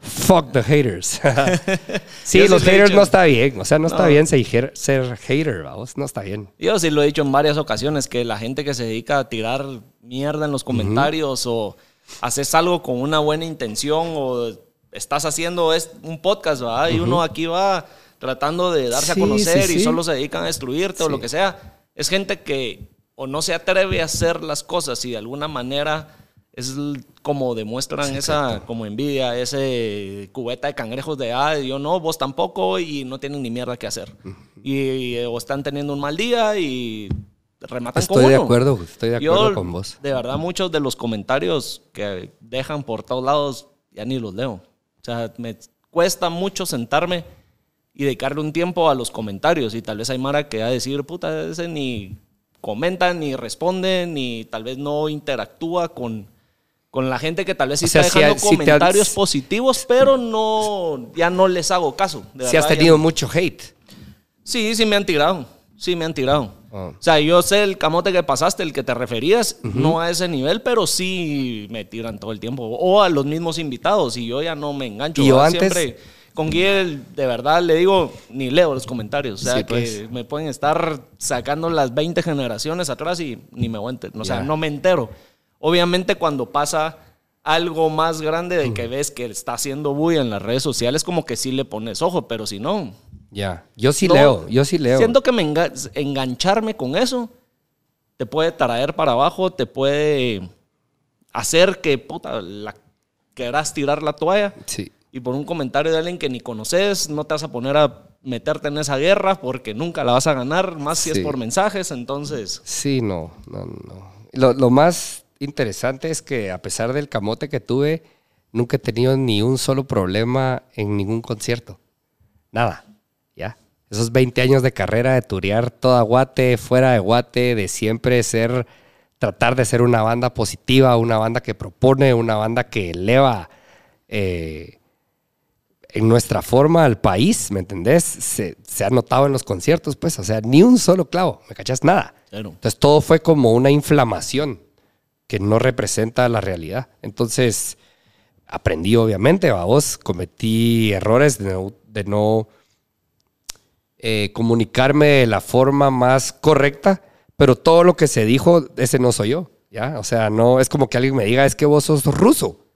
Speaker 2: fuck the haters. sí,
Speaker 1: Yo sí
Speaker 2: los
Speaker 1: lo
Speaker 2: haters no está bien. O sea, no, está bien ser, ser hater, vamos. No está bien.
Speaker 1: Yo sí lo he dicho en varias ocasiones, que la gente que se dedica a tirar mierda en los comentarios o haces algo con una buena intención o estás haciendo es un podcast, ¿verdad? Y uno aquí va tratando de darse a
Speaker 2: Sí,
Speaker 1: conocer
Speaker 2: sí,
Speaker 1: y
Speaker 2: sí.
Speaker 1: solo se dedican a destruirte o lo que sea. Es gente que o no se atreve a hacer las cosas y de alguna manera es como demuestran esa como envidia, ese cubeta de cangrejos de, ah, yo no, vos tampoco y no tienen ni mierda que hacer. y, o están teniendo un mal día y rematan
Speaker 2: Estoy de
Speaker 1: uno.
Speaker 2: acuerdo, estoy de acuerdo
Speaker 1: Yo,
Speaker 2: con vos.
Speaker 1: De verdad, muchos de los comentarios que dejan por todos lados ya ni los leo. O sea, me cuesta mucho sentarme y dedicarle un tiempo a los comentarios. Y tal vez hay Mara que va a decir, puta, ese ni comenta, ni responde, ni tal vez no interactúa con, con la gente que tal vez sí
Speaker 2: O sea,
Speaker 1: está dejando
Speaker 2: ha- si
Speaker 1: comentarios
Speaker 2: has-
Speaker 1: positivos, pero no, ya no les hago caso. de
Speaker 2: Si has
Speaker 1: verdad, ya
Speaker 2: tenido
Speaker 1: no.
Speaker 2: mucho hate.
Speaker 1: Sí, sí me han tirado. Sí me han tirado.
Speaker 2: Ah.
Speaker 1: O sea, yo sé el camote que pasaste, el que te referías, no a ese nivel, pero sí me tiran todo el tiempo. O a los mismos invitados y yo ya no me engancho.
Speaker 2: Y yo antes-
Speaker 1: Siempre con Guiel, de verdad, le digo, ni leo los comentarios. O sea,
Speaker 2: Sí,
Speaker 1: que
Speaker 2: pues.
Speaker 1: me pueden estar sacando las 20 generaciones atrás y ni me voy O sea, no me entero. Obviamente cuando pasa algo más grande de que ves que está haciendo bulla en las redes sociales, como que sí le pones ojo, pero si no,
Speaker 2: Ya. Yo sí
Speaker 1: no,
Speaker 2: leo, yo sí leo.
Speaker 1: Siento que me enga- engancharme con eso te puede traer para abajo, te puede hacer que, puta, la, querás tirar la toalla.
Speaker 2: Sí.
Speaker 1: y por un comentario de alguien que ni conoces, no te vas a poner a meterte en esa guerra porque nunca la vas a ganar, más si es por mensajes, entonces...
Speaker 2: Sí, no, no, no. Lo, lo más interesante es que a pesar del camote que tuve, nunca he tenido ni un solo problema en ningún concierto. Nada. Esos 20 años de carrera de turear toda Guate, fuera de Guate, de siempre ser, tratar de ser una banda positiva, una banda que propone, una banda que eleva eh, en nuestra forma al país, ¿me entendés? Se, se ha notado en los conciertos, pues, o sea, ni un solo clavo, ¿me cachas? Nada.
Speaker 1: Cero.
Speaker 2: Entonces todo fue como una inflamación que no representa la realidad. Entonces aprendí obviamente, vos cometí errores de no, de no, eh, comunicarme de la forma más correcta, pero todo lo que se dijo, ese no soy yo, ¿ya? O sea, no es como que alguien me diga, es que vos sos ruso.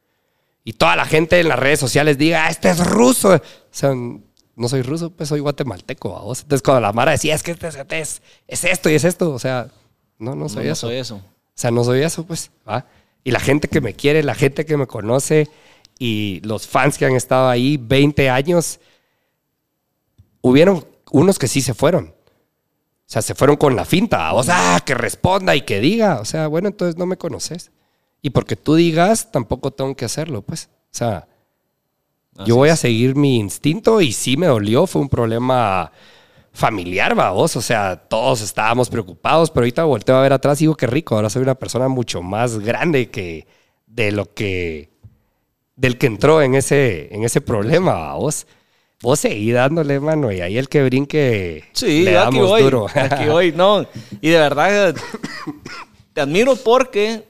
Speaker 2: Y toda la gente en las redes sociales diga, "Ah, este es ruso. O sea, no soy ruso, pues soy guatemalteco, vos. Entonces cuando la Mara decía, es que este, este es, es esto y es esto, o sea, no, no soy
Speaker 1: no
Speaker 2: eso.
Speaker 1: soy eso.
Speaker 2: O sea, no soy eso, pues. ¿va? Y la gente que me quiere, la gente que me conoce y los fans que han estado ahí 20 años, hubieron unos que sí se fueron. O sea, se fueron con la finta. O sea, que responda y que diga. O sea, bueno, entonces no me conoces. Y porque tú digas, tampoco tengo que hacerlo, pues. O sea,
Speaker 1: Así
Speaker 2: yo voy a seguir mi instinto y sí me dolió. Fue un problema familiar, vos. O sea, todos estábamos preocupados, pero ahorita volteo a ver atrás y digo, qué rico. Ahora soy una persona mucho más grande que de lo que. del que entró en ese, en ese problema, vos. Vos seguí dándole, mano, y ahí el que brinque.
Speaker 1: Sí,
Speaker 2: le
Speaker 1: aquí
Speaker 2: damos
Speaker 1: voy.
Speaker 2: duro.
Speaker 1: Aquí voy, no. Y de verdad, te admiro porque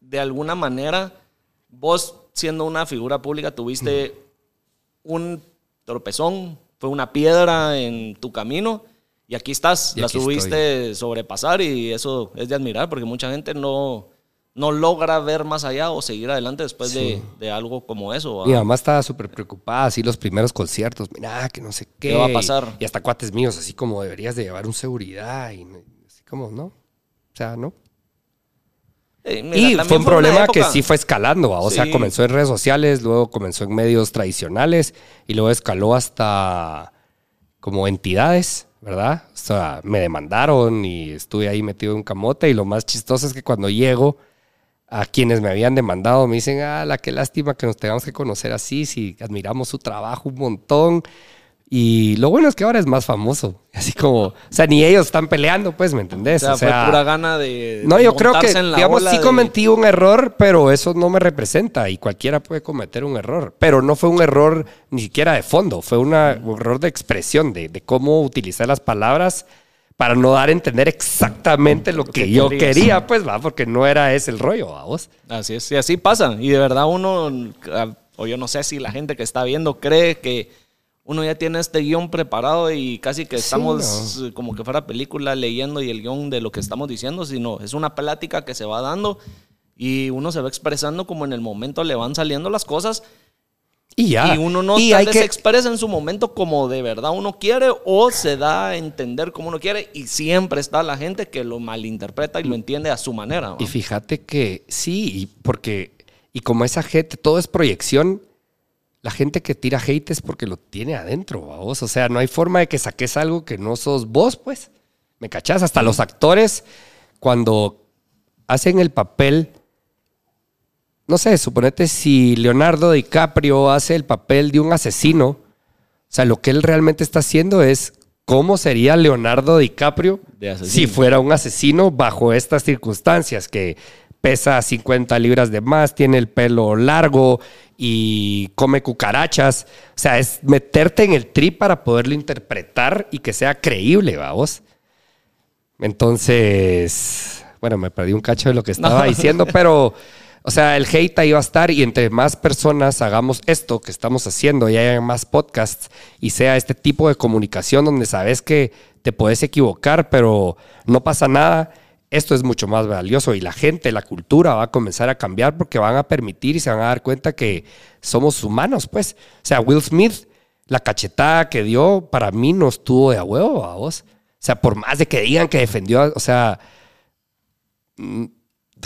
Speaker 1: de alguna manera vos, siendo una figura pública, tuviste un tropezón, fue una piedra en tu camino y aquí estás,
Speaker 2: Y
Speaker 1: la
Speaker 2: aquí
Speaker 1: subiste sobrepasar y eso es de admirar porque mucha gente no, no logra ver más allá o seguir adelante después de, de algo como eso. ¿va?
Speaker 2: Mi mamá estaba súper preocupada, así los primeros conciertos, mira, que no sé qué.
Speaker 1: ¿Qué va a pasar?
Speaker 2: Y, hasta cuates míos, así como deberías de llevar un seguridad y así como, ¿no? O sea, ¿no?
Speaker 1: Eh, mira,
Speaker 2: y fue un problema que sí fue escalando, ¿va? o sea, comenzó en redes sociales, luego comenzó en medios tradicionales y luego escaló hasta como entidades, ¿verdad? O sea, me demandaron y estuve ahí metido en un camote y lo más chistoso es que cuando llego a quienes me habían demandado me dicen, ah, la qué lástima que nos tengamos que conocer así, si admiramos su trabajo un montón. Y lo bueno es que ahora es más famoso, así como, o sea, ni ellos están peleando, pues, ¿me
Speaker 1: O
Speaker 2: entendés?
Speaker 1: sea,
Speaker 2: O sea,
Speaker 1: fue pura gana de.
Speaker 2: no,
Speaker 1: de
Speaker 2: yo creo que, digamos, sí
Speaker 1: de-
Speaker 2: cometí un error, pero eso no me representa y cualquiera puede cometer un error. Pero no fue un error ni siquiera de fondo, fue una- un error de expresión, de, de cómo utilizar las palabras para no dar a entender exactamente lo, que,
Speaker 1: que
Speaker 2: yo
Speaker 1: querías.
Speaker 2: quería, pues, va, porque no era ese el rollo, vamos.
Speaker 1: Así es, y así pasa. Y de verdad uno, ah, o yo no sé si la gente que está viendo cree que uno ya tiene este guion preparado y casi que
Speaker 2: Sí,
Speaker 1: estamos eh, como que fuera película leyendo y el guion de lo que estamos diciendo, sino es una plática que se va dando y uno se va expresando como en el momento le van saliendo las cosas
Speaker 2: Y ya.
Speaker 1: y uno no
Speaker 2: Y
Speaker 1: tal
Speaker 2: hay
Speaker 1: vez
Speaker 2: que-
Speaker 1: se expresa en su momento como de verdad uno quiere o se da a entender como uno quiere y siempre está la gente que lo malinterpreta y lo entiende a su manera. ¿no?
Speaker 2: Y fíjate que sí, porque, y como esa gente, todo es proyección, la gente que tira hate es porque lo tiene adentro, vos. O sea, no hay forma de que saques algo que no sos vos, pues. ¿Me cachás? Hasta los actores, cuando hacen el papel, no sé, suponete si Leonardo DiCaprio hace el papel de un asesino, o sea, lo que él realmente está haciendo es cómo sería Leonardo DiCaprio si fuera un asesino bajo estas circunstancias, que pesa 50 libras de más, tiene el pelo largo y come cucarachas. O sea, es meterte en el trip para poderlo interpretar y que sea creíble, vamos. Entonces, bueno, me perdí un cacho de lo que estaba
Speaker 1: No.
Speaker 2: diciendo, pero, o sea, el hate ahí va a estar y entre más personas hagamos esto que estamos haciendo y haya más podcasts y sea este tipo de comunicación donde sabes que te puedes equivocar, pero no pasa nada, esto es mucho más valioso y la gente, la cultura va a comenzar a cambiar porque van a permitir y se van a dar cuenta que somos humanos, pues. O sea, Will Smith, la cachetada que dio, para mí no estuvo de a huevo, a vos. O sea, por más de que digan que defendió, o sea,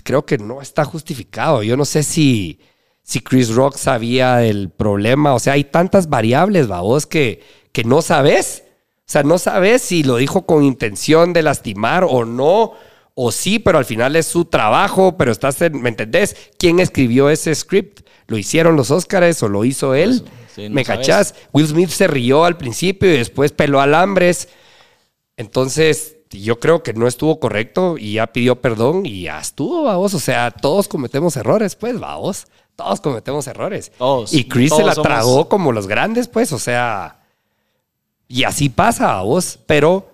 Speaker 2: creo que no está justificado. Yo no sé si, si Chris Rock sabía del problema. O sea, hay tantas variables, babos, que, que no sabes. O sea, no sabes si lo dijo con intención de lastimar o no, o sí, pero al final es su trabajo, pero estás en, ¿me entendés? ¿Quién escribió ese script? ¿Lo hicieron los Óscares o lo hizo él?
Speaker 1: Eso, sí, no
Speaker 2: ¿Me
Speaker 1: sabes.
Speaker 2: cachás? Will Smith se rió al principio y después peló alambres. Entonces, yo creo que no estuvo correcto y ya pidió perdón y ya estuvo, vamos. O sea, todos cometemos errores, pues, vamos. Todos cometemos errores.
Speaker 1: Todos.
Speaker 2: Y Chris se la
Speaker 1: somos-
Speaker 2: tragó como los grandes, pues, o sea. Y así pasa, vos. Pero.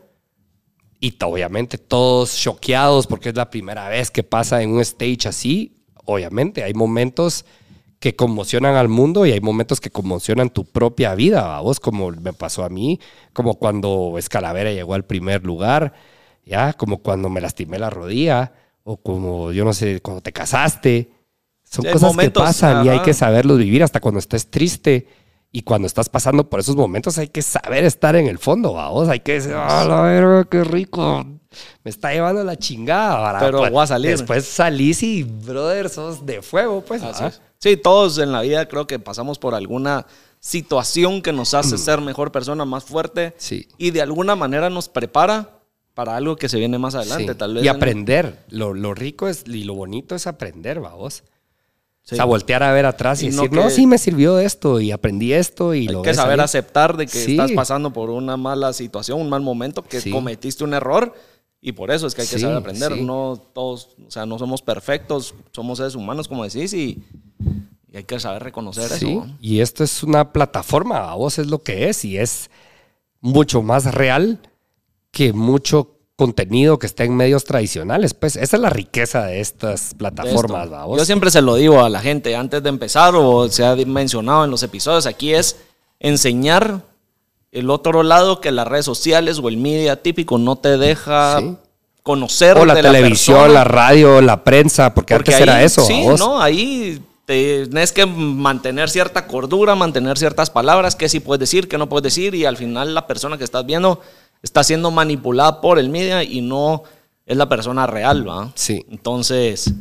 Speaker 2: Y obviamente todos choqueados porque es la primera vez que pasa en un stage así. Obviamente hay momentos que conmocionan al mundo y hay momentos que conmocionan tu propia vida, a vos, como me pasó a mí, como cuando Escalavera llegó al primer lugar, ya, como cuando me lastimé la rodilla, o como, yo no sé, cuando te casaste. Son
Speaker 1: hay
Speaker 2: cosas
Speaker 1: momentos,
Speaker 2: que pasan y hay que saberlos vivir hasta cuando estés triste. Y cuando estás pasando por esos momentos hay que saber estar en el fondo, vamos. Hay que decir, ah, la verga, qué rico. Me está llevando la chingada. ¿verdad?
Speaker 1: Pero
Speaker 2: Pues,
Speaker 1: voy a salir.
Speaker 2: Después salís y, brother, sos de fuego, pues.
Speaker 1: Así es. Sí, todos en la vida creo que pasamos por alguna situación que nos hace ser mejor persona, más fuerte.
Speaker 2: Mm. Sí.
Speaker 1: Y de alguna manera nos prepara para algo que se viene más adelante.
Speaker 2: Sí.
Speaker 1: Tal vez
Speaker 2: y
Speaker 1: en-
Speaker 2: aprender. Lo, lo rico es, y lo bonito es aprender, vamos.
Speaker 1: Sí.
Speaker 2: O sea, voltear a ver atrás y,
Speaker 1: Y no
Speaker 2: decir, no,
Speaker 1: que-
Speaker 2: sí me sirvió esto y aprendí esto y
Speaker 1: Hay
Speaker 2: lo
Speaker 1: que saber
Speaker 2: ahí.
Speaker 1: aceptar de que
Speaker 2: Sí.
Speaker 1: estás pasando por una mala situación, un mal momento, que cometiste un error. Y por eso es que hay que saber aprender. No todos, o sea, no somos perfectos, somos seres humanos, como decís, y, y hay que saber reconocer
Speaker 2: Sí,
Speaker 1: eso.
Speaker 2: y esto es una plataforma, a vos es lo que es y es mucho más real que mucho contenido que está en medios tradicionales. Pues esa es la riqueza de estas
Speaker 1: de
Speaker 2: plataformas,
Speaker 1: esto.
Speaker 2: ¿va
Speaker 1: Yo siempre se lo digo a la gente antes de empezar o se ha mencionado en los episodios, aquí es enseñar el otro lado que las redes sociales o el media típico no te deja
Speaker 2: Sí.
Speaker 1: conocer
Speaker 2: O la
Speaker 1: de
Speaker 2: televisión,
Speaker 1: persona.
Speaker 2: la radio, la prensa, porque,
Speaker 1: Porque
Speaker 2: antes era
Speaker 1: ahí-
Speaker 2: eso.
Speaker 1: Sí, no, ahí tienes que mantener cierta cordura, mantener ciertas palabras, qué sí puedes decir, qué no puedes decir, y al final la persona que estás viendo está siendo manipulada por el media y no es la persona real, ¿va?
Speaker 2: Sí.
Speaker 1: Entonces,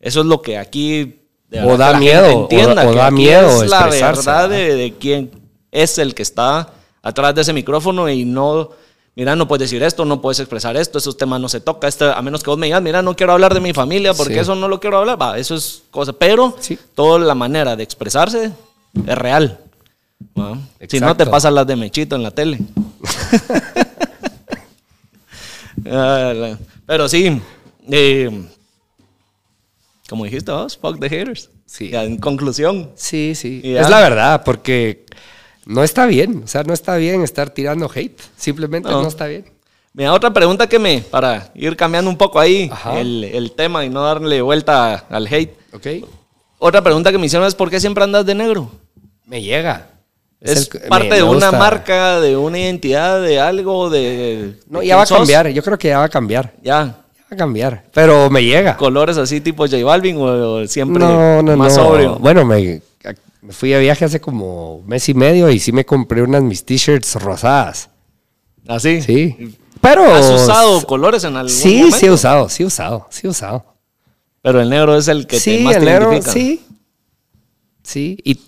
Speaker 1: eso es lo que aquí de
Speaker 2: O da
Speaker 1: que
Speaker 2: miedo, o
Speaker 1: entienda,
Speaker 2: da- o
Speaker 1: que
Speaker 2: da miedo
Speaker 1: es la verdad de, de quién es el que está atrás de ese micrófono y no, mira, no puedes decir esto, no puedes expresar esto, esos temas no se toca, este, a menos que vos me digas, mira, no quiero hablar de mi familia porque
Speaker 2: Sí.
Speaker 1: eso no lo quiero hablar, va, eso es cosa, pero
Speaker 2: Sí.
Speaker 1: toda la manera de expresarse es real. Si no te pasas las de Mechito en la tele. Ah, Pero sí, eh, como dijiste vos, fuck the haters.
Speaker 2: Sí.
Speaker 1: Ya, en conclusión,
Speaker 2: Sí, sí.
Speaker 1: Ya.
Speaker 2: Es la verdad, porque no está bien. O sea, no está bien estar tirando hate. Simplemente
Speaker 1: No.
Speaker 2: no, está bien.
Speaker 1: Mira, otra pregunta que me, para ir cambiando un poco ahí el, el tema y no darle vuelta al hate.
Speaker 2: ¿Ok?
Speaker 1: Otra pregunta que me hicieron es ¿por qué siempre andas de negro?
Speaker 2: Me llega.
Speaker 1: Es,
Speaker 2: el-
Speaker 1: parte de una marca, de una identidad, de algo, de...
Speaker 2: No,
Speaker 1: de
Speaker 2: ya va a cambiar. Yo creo que ya va a cambiar.
Speaker 1: Ya,
Speaker 2: Ya va a cambiar. Pero me llega.
Speaker 1: colores así tipo J Balvin o, o siempre
Speaker 2: No, no,
Speaker 1: más
Speaker 2: no.
Speaker 1: sobrio.
Speaker 2: Bueno, me, me fui a viaje hace como mes y medio y sí me compré unas mis t-shirts rosadas.
Speaker 1: Así.
Speaker 2: Sí. Pero.
Speaker 1: ¿Has usado colores en algún
Speaker 2: Sí,
Speaker 1: momento?
Speaker 2: sí he usado, sí he usado, sí he usado.
Speaker 1: Pero el negro es el que
Speaker 2: sí,
Speaker 1: te más
Speaker 2: el
Speaker 1: te
Speaker 2: negro,
Speaker 1: identifica.
Speaker 2: sí. Sí. Y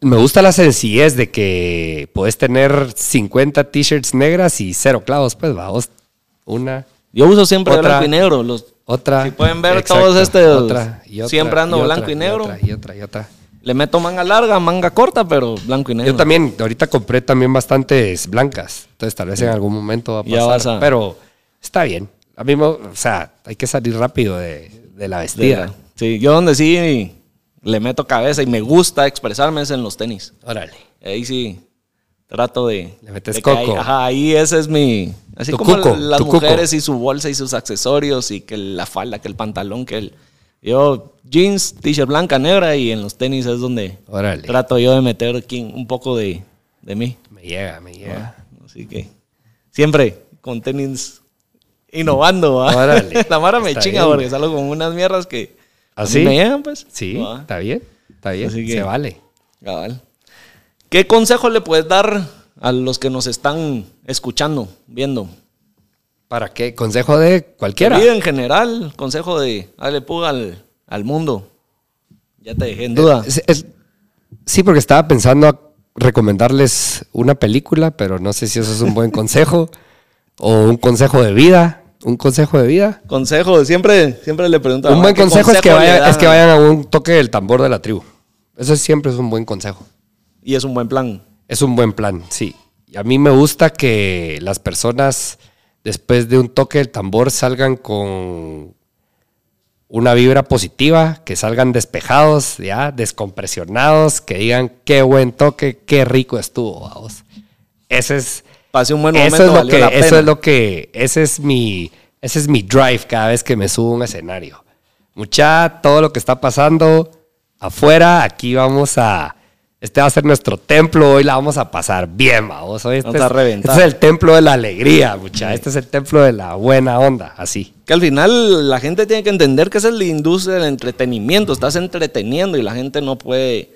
Speaker 2: me gusta la sencillez de que puedes tener 50 t-shirts negras y cero clavos, pues vamos. Una,
Speaker 1: Yo uso siempre
Speaker 2: Otra.
Speaker 1: blanco y negro. Los,
Speaker 2: otra.
Speaker 1: Si pueden ver
Speaker 2: Exacto,
Speaker 1: todos estos,
Speaker 2: otra, y otra,
Speaker 1: siempre ando
Speaker 2: y otra,
Speaker 1: blanco y negro.
Speaker 2: otra, y otra, y otra.
Speaker 1: Le meto manga larga, manga corta, pero blanco y negro.
Speaker 2: Yo también, ahorita compré también bastantes blancas. Entonces tal vez en algún momento va a
Speaker 1: Ya
Speaker 2: pasar.
Speaker 1: vas a-
Speaker 2: Pero está bien. A mí, o sea, hay que salir rápido de, de la
Speaker 1: De-
Speaker 2: vestida.
Speaker 1: Sí, yo donde sí le meto cabeza y me gusta expresarme es en los tenis.
Speaker 2: Órale.
Speaker 1: Ahí sí trato de...
Speaker 2: Le metes
Speaker 1: de que ahí-
Speaker 2: coco.
Speaker 1: ajá, ahí ese es mi... Así
Speaker 2: Tu
Speaker 1: como
Speaker 2: cuco,
Speaker 1: las
Speaker 2: cuco.
Speaker 1: mujeres y su bolsa y sus accesorios y que la falda, que el pantalón, que el... Yo jeans, t-shirt blanca, negra y en los tenis es donde
Speaker 2: Órale.
Speaker 1: trato yo de meter aquí un poco de, de mí.
Speaker 2: Me llega, me llega.
Speaker 1: Así que siempre con tenis innovando. ¿va?
Speaker 2: Órale.
Speaker 1: La mara me
Speaker 2: Está
Speaker 1: chinga
Speaker 2: bien.
Speaker 1: porque salgo con unas mierdas que a
Speaker 2: ¿Ah,
Speaker 1: me llegan, pues.
Speaker 2: Sí,
Speaker 1: ¿va?
Speaker 2: está bien. Está bien.
Speaker 1: Así que-
Speaker 2: Se vale.
Speaker 1: Cabal. ¿Qué consejo le puedes dar a los que nos están escuchando, viendo?
Speaker 2: ¿Para qué? Consejo de cualquiera.
Speaker 1: Vida en general, consejo de darle puga al, al mundo. Ya te dejé en duda.
Speaker 2: Es- es- sí, porque estaba pensando recomendarles una película, pero no sé si eso es un buen consejo o un consejo de vida. Un consejo de vida.
Speaker 1: Consejo, siempre, siempre le pregunto. a
Speaker 2: un
Speaker 1: la
Speaker 2: buen
Speaker 1: ¿qué
Speaker 2: consejo es que, vaya- es que vayan a un toque del tambor de la tribu. Eso siempre es un buen consejo.
Speaker 1: Y es un buen plan.
Speaker 2: Es un buen plan, sí. Y a mí me gusta que las personas después de un toque del tambor salgan con una vibra positiva, que salgan despejados, ya, descompresionados, que digan qué buen toque, qué rico estuvo, vamos. Ese es,
Speaker 1: Pase un buen momento.
Speaker 2: eso es lo que,
Speaker 1: la
Speaker 2: eso es lo que, ese es mi, ese es mi drive cada vez que me subo a un escenario. Mucha, todo lo que está pasando afuera, aquí vamos a, este va a ser nuestro templo, hoy la vamos a pasar bien, vamos. Hoy este,
Speaker 1: Vamos
Speaker 2: es, este es el templo de la alegría, mucha. Este es el templo de la buena onda, así.
Speaker 1: Que al final la gente tiene que entender que esa es la industria del entretenimiento. Estás entreteniendo y la gente no puede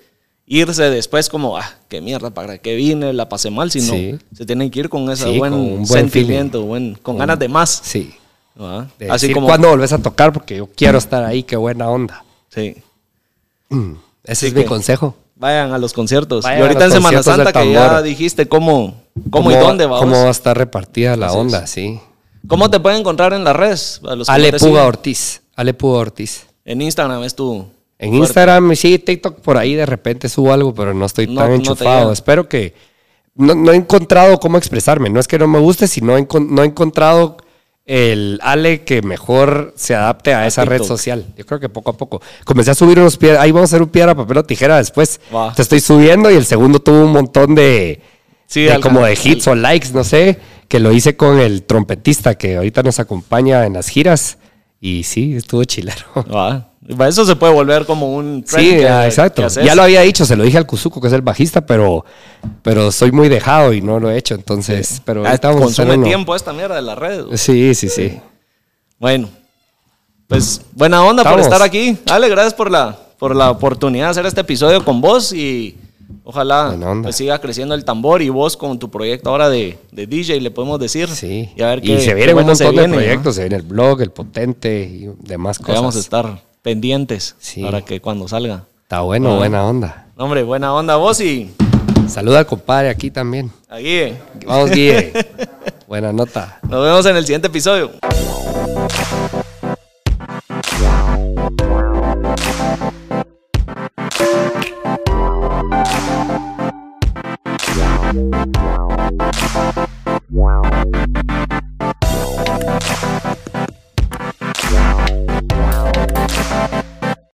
Speaker 1: irse después como, ah, qué mierda, ¿para qué vine? La pasé mal, sino
Speaker 2: Sí.
Speaker 1: se tienen que ir con ese
Speaker 2: Sí,
Speaker 1: buen,
Speaker 2: con un buen
Speaker 1: sentimiento, buen, con ganas de más.
Speaker 2: Sí.
Speaker 1: ¿verdad?
Speaker 2: De
Speaker 1: Así
Speaker 2: decir
Speaker 1: como...
Speaker 2: cuándo volvés a tocar, porque yo quiero estar ahí, qué buena onda.
Speaker 1: Sí.
Speaker 2: Ese
Speaker 1: Sí
Speaker 2: es mi
Speaker 1: que-
Speaker 2: consejo.
Speaker 1: Vayan a los conciertos.
Speaker 2: Vayan
Speaker 1: y ahorita en Semana Santa que ya dijiste cómo, cómo y dónde vamos.
Speaker 2: ¿Cómo va a estar repartida la
Speaker 1: Así es.
Speaker 2: onda? Sí.
Speaker 1: ¿Cómo te pueden encontrar en las redes? A los
Speaker 2: Ale Puga. Ortiz. Ale Puga Ortiz.
Speaker 1: En Instagram es tu...
Speaker 2: En
Speaker 1: fuerte.
Speaker 2: Instagram, sí, TikTok por ahí de repente subo algo, pero no estoy
Speaker 1: No-
Speaker 2: tan
Speaker 1: no
Speaker 2: enchufado. Espero que. No, no he encontrado cómo expresarme. No es que no me guste, sino no he encontrado el Ale que mejor se adapte a, esa red social. Yo creo que poco a poco. Comencé a subir unos piedras. Ahí vamos a hacer un piedra, papel o tijera después. Te estoy subiendo y el segundo tuvo un montón de.
Speaker 1: Sí,
Speaker 2: de
Speaker 1: al-
Speaker 2: como de
Speaker 1: al-
Speaker 2: hits o likes, no sé. Que lo hice con el trompetista que ahorita nos acompaña en las giras. Y sí, estuvo chilero.
Speaker 1: Eso se puede volver como un
Speaker 2: Sí,
Speaker 1: que-
Speaker 2: ah,
Speaker 1: que
Speaker 2: exacto.
Speaker 1: haces.
Speaker 2: Ya lo había dicho, se lo dije al Kuzuko, que es el bajista, pero, pero soy muy dejado y no lo he hecho. Entonces, pero
Speaker 1: Ah,
Speaker 2: ahorita vamos a hacer
Speaker 1: consume tiempo esta mierda de las redes. güey.
Speaker 2: Sí, sí, sí.
Speaker 1: Bueno, pues buena onda por
Speaker 2: Estamos.
Speaker 1: estar aquí. Ale, gracias por la, por la oportunidad de hacer este episodio con vos y ojalá pues, siga creciendo el tambor y vos con tu proyecto ahora de, de DJ le podemos decir.
Speaker 2: Sí.
Speaker 1: Y a ver
Speaker 2: y
Speaker 1: qué,
Speaker 2: se
Speaker 1: qué
Speaker 2: vienen un
Speaker 1: se
Speaker 2: montón de
Speaker 1: viene, ¿no?
Speaker 2: proyectos. Se viene el blog, el potente y demás
Speaker 1: Que
Speaker 2: cosas.
Speaker 1: vamos a estar pendientes para que cuando salga.
Speaker 2: Está bueno,
Speaker 1: ah.
Speaker 2: buena onda.
Speaker 1: hombre, buena onda vos y...
Speaker 2: Saluda al compadre aquí también.
Speaker 1: A Guille.
Speaker 2: Vamos, Guille. buena nota.
Speaker 1: Nos vemos en el siguiente episodio.
Speaker 4: Wow.